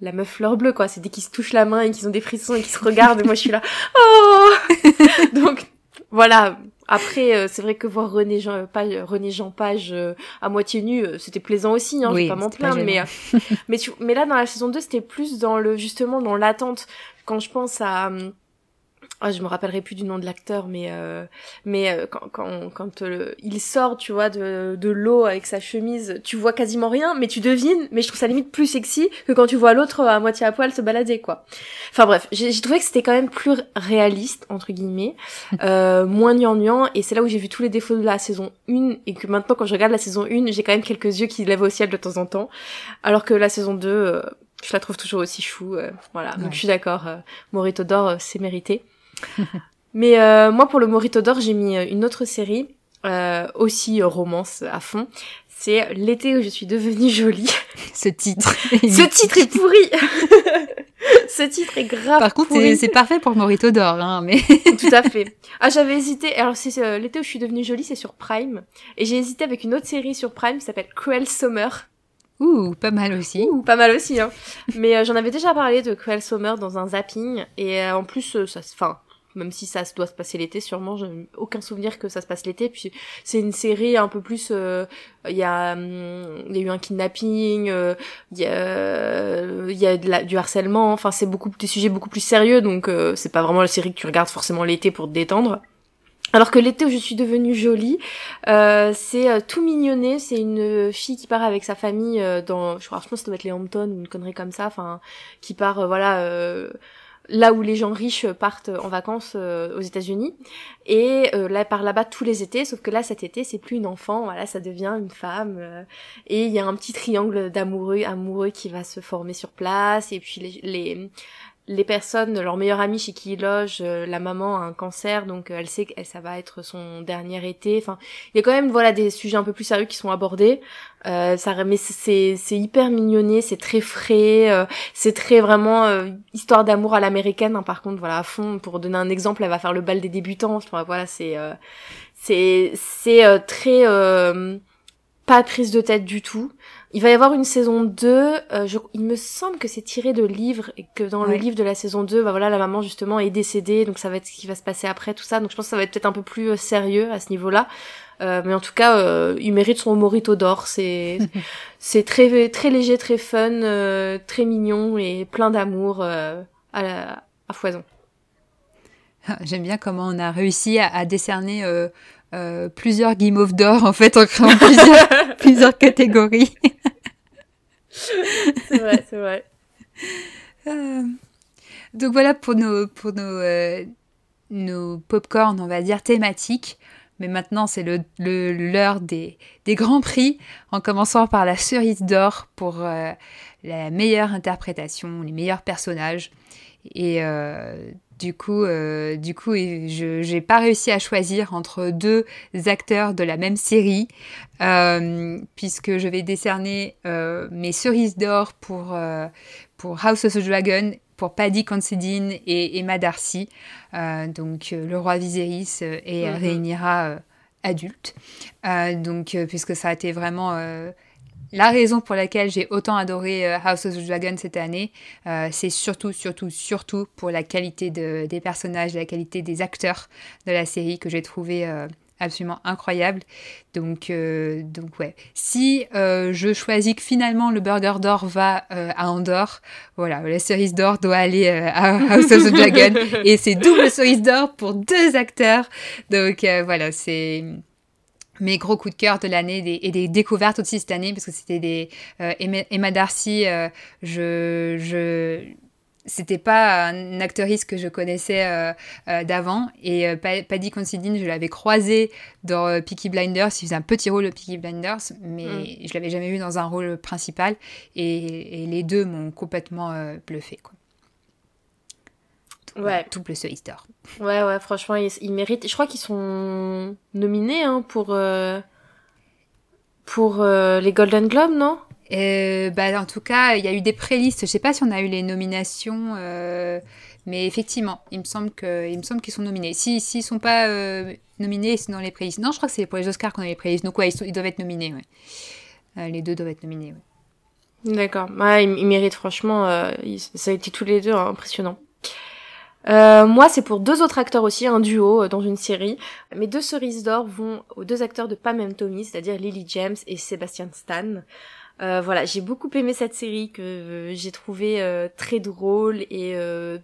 la meuf fleur bleue, quoi. C'est dès qu'ils se touchent la main et qu'ils ont des frissons et qu'ils se regardent, et moi je suis là, (laughs) oh Donc, voilà, après, euh, c'est vrai que voir René Jean, pas, René Jean Page euh, à moitié nu, euh, c'était plaisant aussi, hein, oui, je vais pas m'en plaindre, mais, (laughs) mais, mais là, dans la saison 2, c'était plus dans le, justement, dans l'attente. Quand je pense à, hum, ah, je me rappellerai plus du nom de l'acteur, mais euh, mais euh, quand quand, quand euh, il sort, tu vois, de, de l'eau avec sa chemise, tu vois quasiment rien, mais tu devines. Mais je trouve ça limite plus sexy que quand tu vois l'autre à moitié à poil se balader, quoi. Enfin bref, j'ai trouvé que c'était quand même plus réaliste entre guillemets, (laughs) euh, moins gnangnan, et c'est là où j'ai vu tous les défauts de la saison 1 et que maintenant quand je regarde la saison 1, j'ai quand même quelques yeux qui lèvent au ciel de temps en temps, alors que la saison 2 je la trouve toujours aussi chou, voilà. Donc je suis d'accord, Morito d'or, c'est mérité. (laughs) Mais euh, moi, pour le Morito d'or, j'ai mis euh, une autre série, euh, aussi romance à fond. C'est l'été où je suis devenue jolie. (laughs) Ce titre. (laughs) Ce titre est pourri. Ce titre est grave. Par contre, c'est parfait pour Morito d'or, hein, mais. Tout à fait. Ah, j'avais hésité. Alors, c'est l'été où je suis devenue jolie, c'est sur Prime, et j'ai hésité avec une autre série sur Prime qui s'appelle Cruel Summer. Ouh, pas mal aussi. Ouh, pas mal aussi, hein. Mais j'en avais déjà parlé de Cruel Summer dans un zapping, et en plus, ça, enfin, même si ça doit se passer l'été sûrement j'ai aucun souvenir que ça se passe l'été. Puis c'est une série un peu plus euh, il y a hum, il y a eu un kidnapping euh, il y a il y a du harcèlement. Enfin c'est beaucoup des sujets beaucoup plus sérieux. Donc euh, c'est pas vraiment la série que tu regardes forcément l'été pour te détendre. Alors que l'été où je suis devenue jolie, c'est tout mignonné. C'est une fille qui part avec sa famille dans, je crois, je pense que ça doit être les Hamptons ou une connerie comme ça, enfin, qui part, voilà, là où les gens riches partent en vacances euh, aux États-Unis. Et euh, là par là-bas tous les étés sauf que là cet été c'est plus une enfant. Voilà ça devient une femme euh, et il y a un petit triangle d'amoureux amoureux qui va se former sur place. Et puis les, les les personnes, leur meilleure amie chez qui ils logent, la maman a un cancer, donc elle sait que ça va être son dernier été. Enfin, il y a quand même voilà des sujets un peu plus sérieux qui sont abordés. Euh, ça, mais c'est c'est hyper mignonné, c'est très frais, euh, c'est très vraiment euh, histoire d'amour à l'américaine. Hein, par contre, voilà à fond. Pour donner un exemple, elle va faire le bal des débutants. Voilà, c'est c'est c'est très pas prise de tête du tout. Il va y avoir une saison 2, je, il me semble que c'est tiré de livres et que dans le livre de la saison 2, bah voilà, la maman justement est décédée, donc ça va être ce qui va se passer après tout ça. Donc je pense que ça va être peut-être un peu plus sérieux à ce niveau-là. Euh, mais en tout cas, euh, il mérite son morito d'or. C'est (laughs) c'est très très léger, très fun, euh, très mignon et plein d'amour à, à foison. J'aime bien comment on a réussi à, décerner plusieurs guimauves d'or en fait en créant plusieurs, (laughs) plusieurs catégories. c'est vrai, c'est vrai. donc voilà pour nos pour nos nos popcorn, on va dire thématiques. Mais maintenant, c'est l'heure le, l'heure des, des, grands prix, en commençant par la cerise d'or pour euh, la meilleure interprétation, les meilleurs personnages. Et euh, du coup, euh, du coup, je n'ai pas réussi à choisir entre deux acteurs de la même série, puisque je vais décerner mes cerises d'or pour, pour House of the Dragon pour Paddy Considine et Emma Darcy, euh, donc euh, le roi Viserys euh, et mm Rhaenyra adulte. donc, puisque ça a été vraiment la raison pour laquelle j'ai autant adoré House of the Dragon cette année, c'est surtout, surtout, surtout pour la qualité des personnages, la qualité des acteurs de la série que j'ai trouvé absolument incroyable. Donc, euh, donc ouais. Si euh, je choisis que finalement le burger d'or va euh, à Andorre, voilà, la cerise d'or doit aller à (laughs) House of the Dragon. et c'est double cerise d'or pour deux acteurs. Donc voilà, c'est mes gros coups de cœur de l'année et des découvertes aussi cette année parce que c'était des Emma Darcy je, je c'était pas une actrice que je connaissais euh, euh, d'avant. Et euh, Paddy Considine, je l'avais croisée dans Peaky Blinders. Il faisait un petit rôle de Peaky Blinders, mais mm. je l'avais jamais vu dans un rôle principal. Et, les deux m'ont complètement bluffé. Quoi. Ouais. Tout bleu Easter. Ouais, ouais, franchement, ils, méritent. Je crois qu'ils sont nominés hein, pour, pour les Golden Globes, non? Euh, bah, en tout cas, il y a eu des prélistes. Je sais pas si on a eu les nominations, euh, mais effectivement, il me semble qu'ils sont nominés. Si s'ils sont pas euh, nominés, c'est dans les prélistes. Non, je crois que c'est pour les Oscars qu'on a les prélistes. Donc ouais, ils, doivent être nominés. Ouais. les deux doivent être nominés. Ouais. D'accord. Ouais, ils, méritent franchement. ça a été tous les deux hein, impressionnant. Moi, c'est pour deux autres acteurs aussi, un duo dans une série. Mes deux cerises d'or vont aux deux acteurs de Pam and Tommy, c'est-à-dire Lily James et Sebastian Stan. Euh, voilà, j'ai beaucoup aimé cette série que euh, j'ai trouvé euh, très drôle et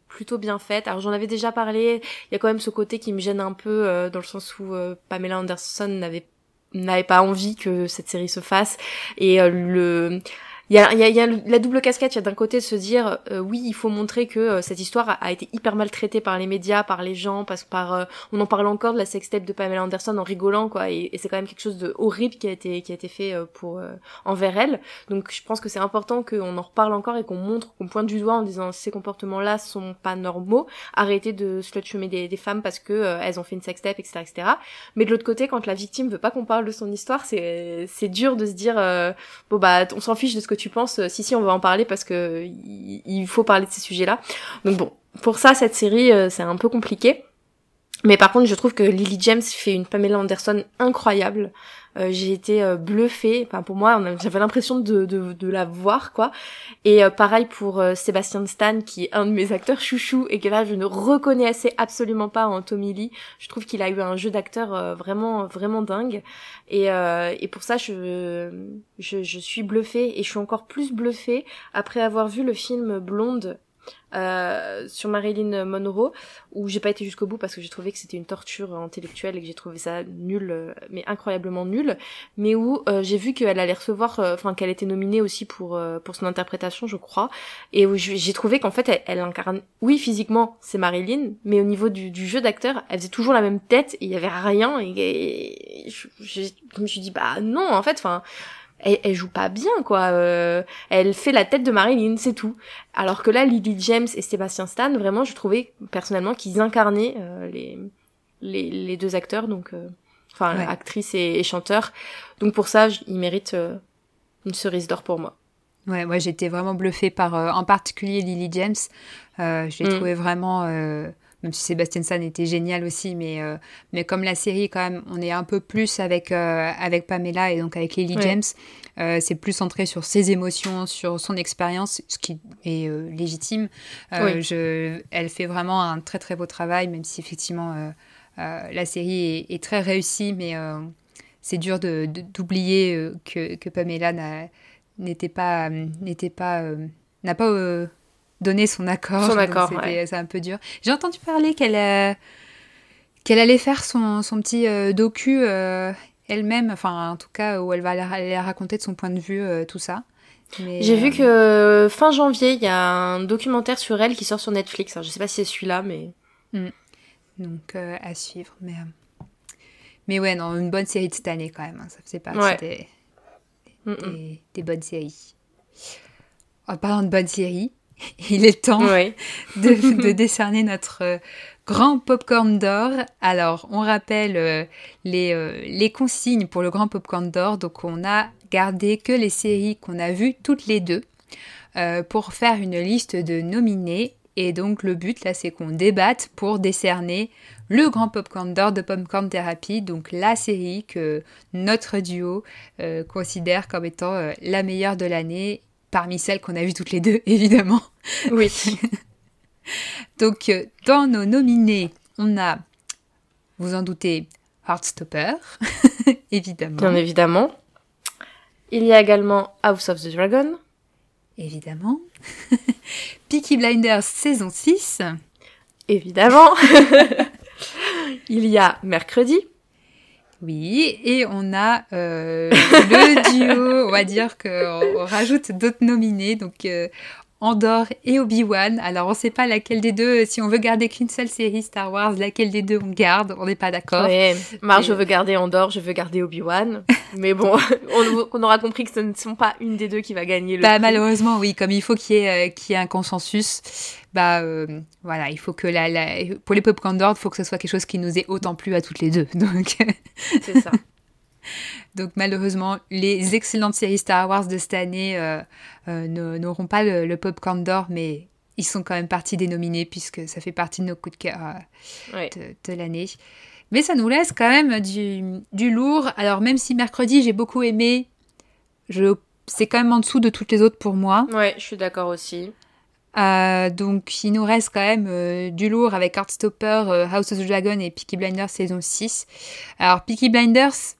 plutôt bien faite. Alors j'en avais déjà parlé, il y a quand même ce côté qui me gêne un peu dans le sens où Pamela Anderson n'avait n'avait pas envie que cette série se fasse et le il y a, y a, la double casquette. Il y a d'un côté de se dire, euh, oui, il faut montrer que euh, cette histoire a, été hyper mal traitée par les médias, par les gens, parce par, euh, on en parle encore de la sextape de Pamela Anderson en rigolant, quoi. Et, c'est quand même quelque chose de horrible qui a été, qui a été fait pour envers elle. Donc, je pense que c'est important qu'on en reparle encore et qu'on montre, qu'on pointe du doigt en disant ces comportements-là sont pas normaux. Arrêtez de slut des, des femmes parce que elles ont fait une sextape, etc., etc. Mais de l'autre côté, quand la victime veut pas qu'on parle de son histoire, c'est, c'est dur de se dire, bon bah, on s'en fiche de ce que tu penses euh, Si, si, on va en parler parce que il faut parler de ces sujets-là. Donc bon, pour ça, cette série, euh, c'est un peu compliqué. Mais par contre, je trouve que Lily James fait une Pamela Anderson incroyable. Euh, j'ai été euh, bluffée. Enfin, pour moi, j'avais l'impression de, la voir, quoi. Et euh, pareil pour Sébastien Stan, qui est un de mes acteurs chouchou et que là, je ne reconnaissais absolument pas en Tommy Lee. Je trouve qu'il a eu un jeu d'acteur vraiment, vraiment dingue. Et, et pour ça, je, je, je suis bluffée et je suis encore plus bluffée après avoir vu le film Blonde euh, sur Marilyn Monroe où j'ai pas été jusqu'au bout parce que j'ai trouvé que c'était une torture intellectuelle et que j'ai trouvé ça nul euh, mais incroyablement nul mais où euh, j'ai vu qu'elle allait recevoir enfin qu'elle était nominée aussi pour pour son interprétation je crois et où j'ai trouvé qu'en fait elle, incarne oui physiquement c'est Marilyn mais au niveau du, jeu d'acteur elle faisait toujours la même tête et il y avait rien et, je, je me suis dit bah non en fait enfin elle, joue pas bien quoi. Euh, elle fait la tête de Marilyn, c'est tout. Alors que là, Lily James et Sébastien Stan, vraiment, je trouvais personnellement qu'ils incarnaient euh, les, les, les deux acteurs, donc euh, enfin actrice et, chanteur. Donc pour ça, ils méritent une cerise d'or pour moi. Ouais, moi j'étais vraiment bluffée par, en particulier Lily James. je l'ai mm. trouvé vraiment même si Sébastien Stan était génial aussi, mais, euh, mais comme la série, quand même, on est un peu plus avec, euh, avec Pamela et donc avec Lily James, euh, c'est plus centré sur ses émotions, sur son expérience, ce qui est légitime. Je, elle fait vraiment un très très beau travail, même si effectivement la série est, très réussie, mais c'est dur d'oublier de, que, que, Pamela n'était pas, n'était pas, n'a pas donner son accord. Son accord, C'est un peu dur. J'ai entendu parler qu'elle euh, qu'elle allait faire son, son petit euh, docu euh, elle-même, enfin en tout cas où elle va aller raconter de son point de vue tout ça. J'ai vu que fin janvier, il y a un documentaire sur elle qui sort sur Netflix. Alors, je sais pas si c'est celui-là, mais... Hmm. Donc à suivre. Mais, Mais ouais, non, une bonne série de cette année quand même. Hein. Ça faisait partie Ouais. des, Mm, mm. des, des bonnes séries. En parlant de bonnes séries, (laughs) il est temps (laughs) de, de (laughs) décerner notre euh, grand popcorn d'or. Alors, on rappelle euh, les, euh, les consignes pour le grand popcorn d'or. Donc, on a gardé que les séries qu'on a vues toutes les deux euh, pour faire une liste de nominés. Et donc, le but, là, c'est qu'on débatte pour décerner le grand popcorn d'or de Popcorn Therapy, donc la série que notre duo considère comme étant la meilleure de l'année, parmi celles qu'on a vues toutes les deux, (laughs) évidemment. Oui. (laughs) Donc, euh, dans nos nominés, on a, vous en doutez, Heartstopper, (laughs) évidemment. Bien évidemment. Il y a également House of the Dragon. Évidemment. Peaky Blinders saison 6. Évidemment. Il y a Mercredi. Oui, et on a euh, le (laughs) duo, on va dire qu'on on rajoute d'autres nominés, donc euh, Andorre et Obi-Wan. Alors on sait pas laquelle des deux, si on veut garder qu'une seule série Star Wars, laquelle des deux on garde, on n'est pas d'accord. Ouais. Marge, je veux garder Andorre, je veux garder Obi-Wan. (laughs) Mais bon, on, on aura compris que ce ne sont pas une des deux qui va gagner le Bah, prix. malheureusement, oui, comme il faut qu'il y, ait, euh, qu'il y ait un consensus, bah euh, voilà, il faut que la, la- pour les popcorn d'ordre, il faut que ce soit quelque chose qui nous ait autant plu à toutes les deux. (laughs) Donc, C'est ça. (laughs) donc malheureusement, les excellentes séries Star Wars de cette année euh, euh, n'auront pas le, le popcorn d'or, mais ils sont quand même partie des nominés puisque ça fait partie de nos coups de cœur euh, Ouais. de, de l'année. Mais ça nous laisse quand même du, du lourd. Alors même si mercredi j'ai beaucoup aimé, je, c'est quand même en dessous de toutes les autres pour moi. Ouais, je suis d'accord aussi. Euh, donc il nous reste quand même euh, du lourd avec Heartstopper, euh, House of the Dragon et Peaky Blinders saison 6. Alors Peaky Blinders,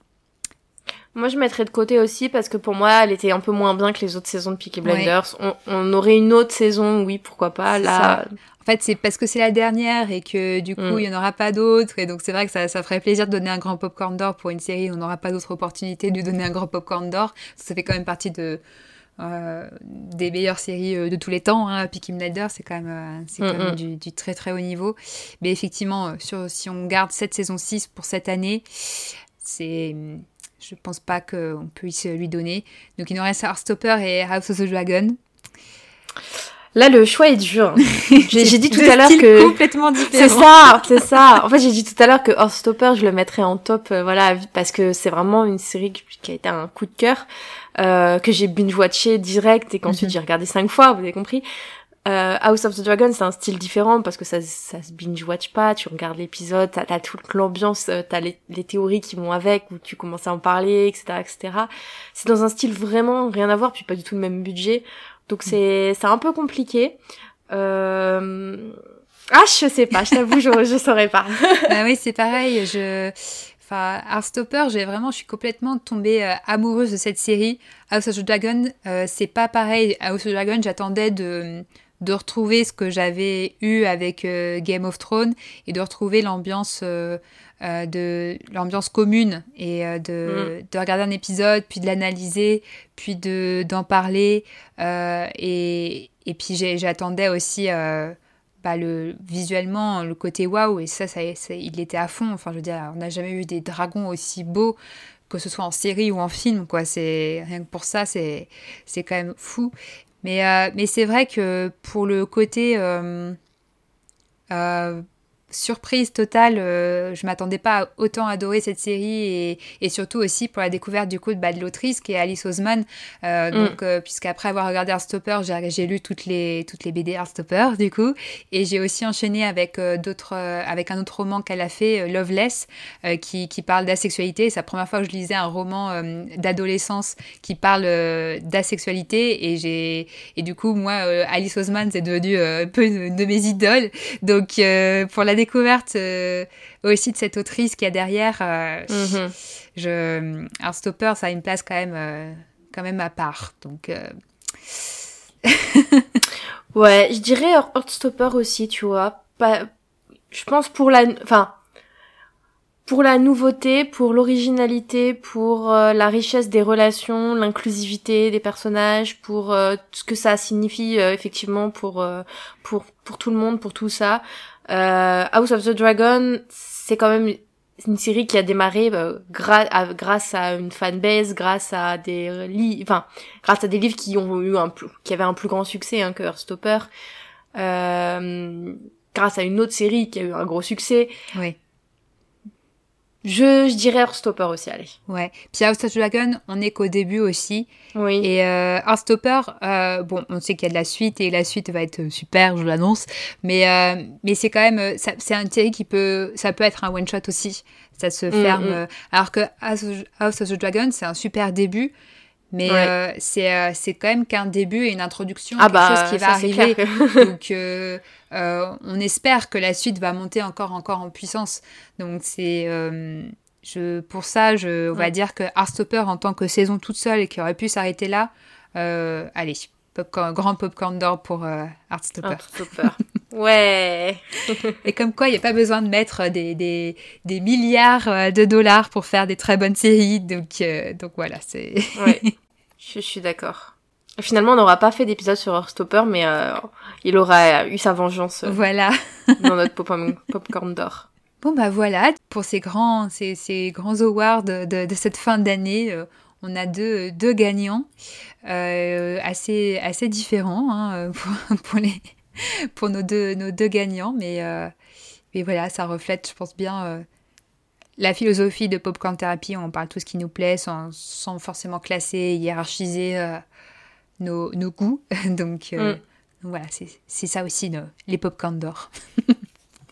Moi, je mettrais de côté aussi parce que pour moi, elle était un peu moins bien que les autres saisons de Peaky Blinders. On, on aurait une autre saison, oui, pourquoi pas. Là, en fait c'est parce que c'est la dernière et que du coup Mm. il n'y en aura pas d'autres. Et donc c'est vrai que ça, ça ferait plaisir de donner un grand popcorn d'or pour une série où on n'aura pas d'autre opportunité de lui donner un grand popcorn d'or. Ça fait quand même partie de... euh, des meilleures séries euh, de tous les temps, hein. Peaky Blinders, c'est quand même, euh, c'est quand même du, du très très haut niveau. Mais effectivement, sur, si on garde cette saison 6 pour cette année, c'est, je pense pas qu'on puisse lui donner. Donc il nous reste Heartstopper et House of the Dragon. là, le choix est dur. (laughs) J'ai j'ai dit tout à l'heure que complètement c'est différents. ça, c'est ça. En fait, j'ai dit tout à l'heure que Heartstopper, je le mettrais en top, euh, voilà, parce que c'est vraiment une série qui a été un coup de cœur, euh, que j'ai binge-watché direct et qu'ensuite Mhm. j'ai regardé cinq fois, vous avez compris. Euh, House of the Dragon, c'est un style différent parce que ça, ça se binge-watch pas, tu regardes l'épisode, t'as, t'as toute l'ambiance, euh, t'as les, les théories qui vont avec, où tu commences à en parler, etc., etc. C'est dans un style vraiment rien à voir, puis pas du tout le même budget. Donc c'est, c'est un peu compliqué. Euh... Ah, je sais pas, je t'avoue, je, je saurais pas. (laughs) Ah oui, c'est pareil. Je, enfin, Heartstopper, j'ai vraiment, je suis complètement tombée euh, amoureuse de cette série. House of the Dragon, euh, c'est pas pareil. House of the Dragon, j'attendais de de retrouver ce que j'avais eu avec euh, Game of Thrones et de retrouver l'ambiance de l'ambiance commune et de, de regarder un épisode puis de l'analyser puis de d'en parler et et puis j'attendais aussi le visuellement le côté waouh et ça, ça, ça- il était à fond. Enfin je veux dire on n'a jamais eu des dragons aussi beaux que ce soit en série ou en film quoi. C'est rien que pour ça c'est c'est quand même fou. Mais euh, mais c'est vrai que pour le côté euh, euh, surprise totale, euh, je m'attendais pas à autant adorer cette série et, et surtout aussi pour la découverte du coup de, bah, de l'autrice qui est Alice Oseman. Euh, Mm. Donc, euh, puisqu'après avoir regardé Heartstopper, j'ai j'ai lu toutes les, toutes les BD Heartstopper du coup et j'ai aussi enchaîné avec euh, d'autres, euh, avec un autre roman qu'elle a fait, Loveless, qui, qui parle d'asexualité. C'est la première fois que je lisais un roman d'adolescence qui parle d'asexualité et j'ai et du coup moi Alice Oseman c'est devenu un peu une de mes idoles donc pour la découverte euh, aussi de cette autrice qui a derrière euh, Mhm. je Heartstopper ça a une place quand même euh, quand même à part donc euh, (laughs) Ouais, je dirais Heartstopper aussi, tu vois. Pas, je pense pour la, enfin, pour la nouveauté, pour l'originalité, pour euh, la richesse des relations, l'inclusivité des personnages, pour euh, ce que ça signifie euh, effectivement pour euh, pour pour tout le monde, pour tout ça. Euh, House of the Dragon, c'est quand même une série qui a démarré euh, grâce à une fanbase, grâce à des livres, enfin, grâce à des livres qui ont eu un plus, qui avaient un plus grand succès hein, que Heartstopper, euh, grâce à une autre série qui a eu un gros succès. Oui. Je, je dirais Heartstopper aussi, allez. Ouais. Puis House of Dragon, on est qu'au début aussi. Oui. Et euh, Heartstopper, euh, bon, on sait qu'il y a de la suite et la suite va être super, je l'annonce. Mais, euh, mais c'est quand même, euh, c'est une série qui peut, ça peut être un one shot aussi. Ça se ferme. mm. euh, Alors que House of, House of the Dragon, c'est un super début. Mais Ouais. euh, c'est euh, c'est quand même qu'un début et une introduction, ah quelque bah, chose qui va arriver. (laughs) Donc, euh, on espère que la suite va monter encore, encore en puissance. Donc, c'est. je, pour ça, je, on va Ouais. dire que Heartstopper, en tant que saison toute seule et qui aurait pu s'arrêter là, allez, popcorn- grand popcorn d'or pour Heartstopper. Heartstopper. ouais. (laughs) Et comme quoi, il n'y a pas besoin de mettre des, des, des milliards de dollars pour faire des très bonnes séries. Donc, euh, donc voilà, c'est. Ouais. (laughs) je, suis d'accord. Finalement, on n'aura pas fait d'épisode sur Heartstopper, mais euh, il aura eu sa vengeance euh, voilà. (laughs) dans notre pop popcorn d'or. Bon bah voilà, pour ces grands, ces, ces grands awards de, de cette fin d'année, euh, on a deux, deux gagnants euh, assez, assez différents hein, (laughs) pour, pour, les, pour nos, deux, nos deux gagnants, mais, mais voilà, ça reflète, je pense bien, la philosophie de Popcorn Therapy. On parle tout ce qui nous plaît sans, sans forcément classer, hiérarchiser euh, nos, nos goûts. (laughs) Donc, euh, Mm. voilà, c'est ça aussi nos- les Popcorn d'or. (laughs)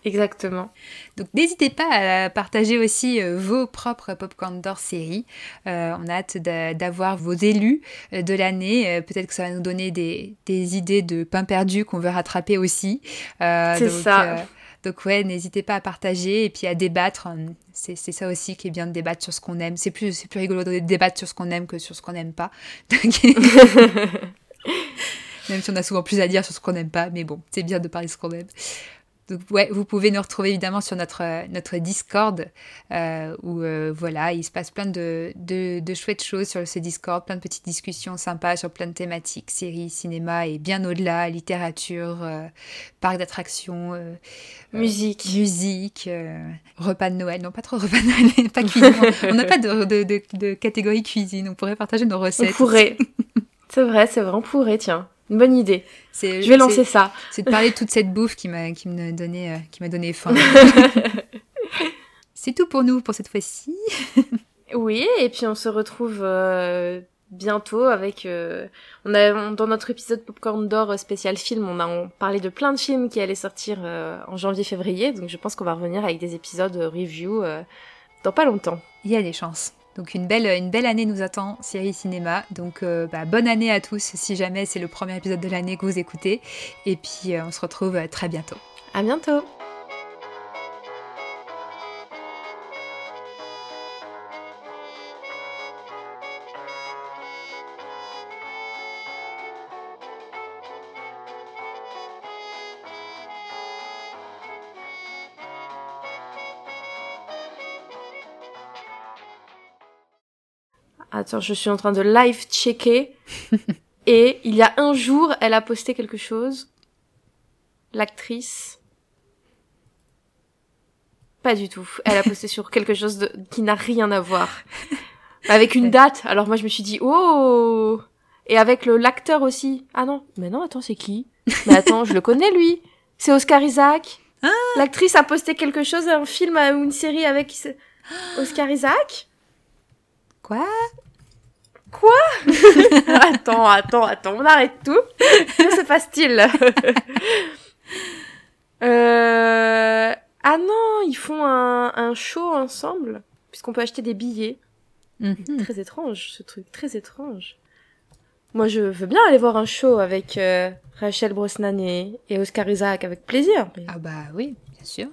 Exactement. Donc n'hésitez pas à partager aussi euh, vos propres Popcorn d'or séries. Euh, on a hâte d'a- d'avoir vos élus de l'année. Peut-être que ça va nous donner des, des idées de pain perdu qu'on veut rattraper aussi. C'est ça. Euh, donc ouais, n'hésitez pas à partager et puis à débattre. Hum, C'est ça aussi qui est bien de débattre sur ce qu'on aime. C'est plus, c'est plus rigolo de débattre sur ce qu'on aime que sur ce qu'on n'aime pas. (laughs) (laughs) Même si on a souvent plus à dire sur ce qu'on n'aime pas, mais bon, c'est bien de parler de ce qu'on aime. Donc ouais, vous pouvez nous retrouver évidemment sur notre, euh, notre Discord, euh, où euh, voilà, il se passe plein de, de, de chouettes choses sur ce Discord, plein de petites discussions sympas sur plein de thématiques, séries, cinéma et bien au-delà, littérature, euh, parc d'attractions, Musique. musique, repas de Noël. Non, pas trop repas de Noël, pas cuisine. (laughs) on n'a pas de, de, de, catégorie cuisine, on pourrait partager nos On recettes. pourrait. (laughs) c'est vrai, c'est vrai, on pourrait, tiens. Une bonne idée. C'est- Je vais lancer ça. C'est de parler de toute cette bouffe qui m'a qui me donnait euh, qui m'a donné faim. (laughs) C'est tout pour nous pour cette fois-ci. Oui, et puis on se retrouve euh, bientôt avec... euh, on a, on- dans notre épisode Popcorn d'or euh, spécial film, on a on parlé de plein de films qui allaient sortir euh, en janvier-février, donc je pense qu'on va revenir avec des épisodes euh, review euh, dans pas longtemps. Il y a des chances. Donc une belle année nous attend série cinéma. Donc euh, bah, bonne année à tous si jamais c'est le premier épisode de l'année que vous écoutez. Et puis euh, on se retrouve euh, très bientôt. À bientôt Attends, je suis en train de live checker. (laughs) Et il y a un jour, elle a posté quelque chose. L'actrice. Pas du tout. Elle a (laughs) posté sur quelque chose de... qui n'a rien à voir. (laughs) Avec une date. Alors moi je me suis dit, oh Et avec le l'acteur aussi. Ah non, mais non, attends, c'est qui? Mais attends, je le connais lui. C'est Oscar Isaac. L'actrice a posté quelque chose, un film euh, ou une série avec Oscar Isaac? Quoi? Quoi (laughs) Attends, attends, attends, on arrête tout. Que se passe-t-il (laughs) euh... Ah non, ils font un, un show ensemble, puisqu'on peut acheter des billets. Mhm. Très étrange, ce truc, très étrange. Moi, je veux bien aller voir un show avec euh, Rachel Brosnan et, et Oscar Isaac avec plaisir. mais- Ah bah oui, bien sûr.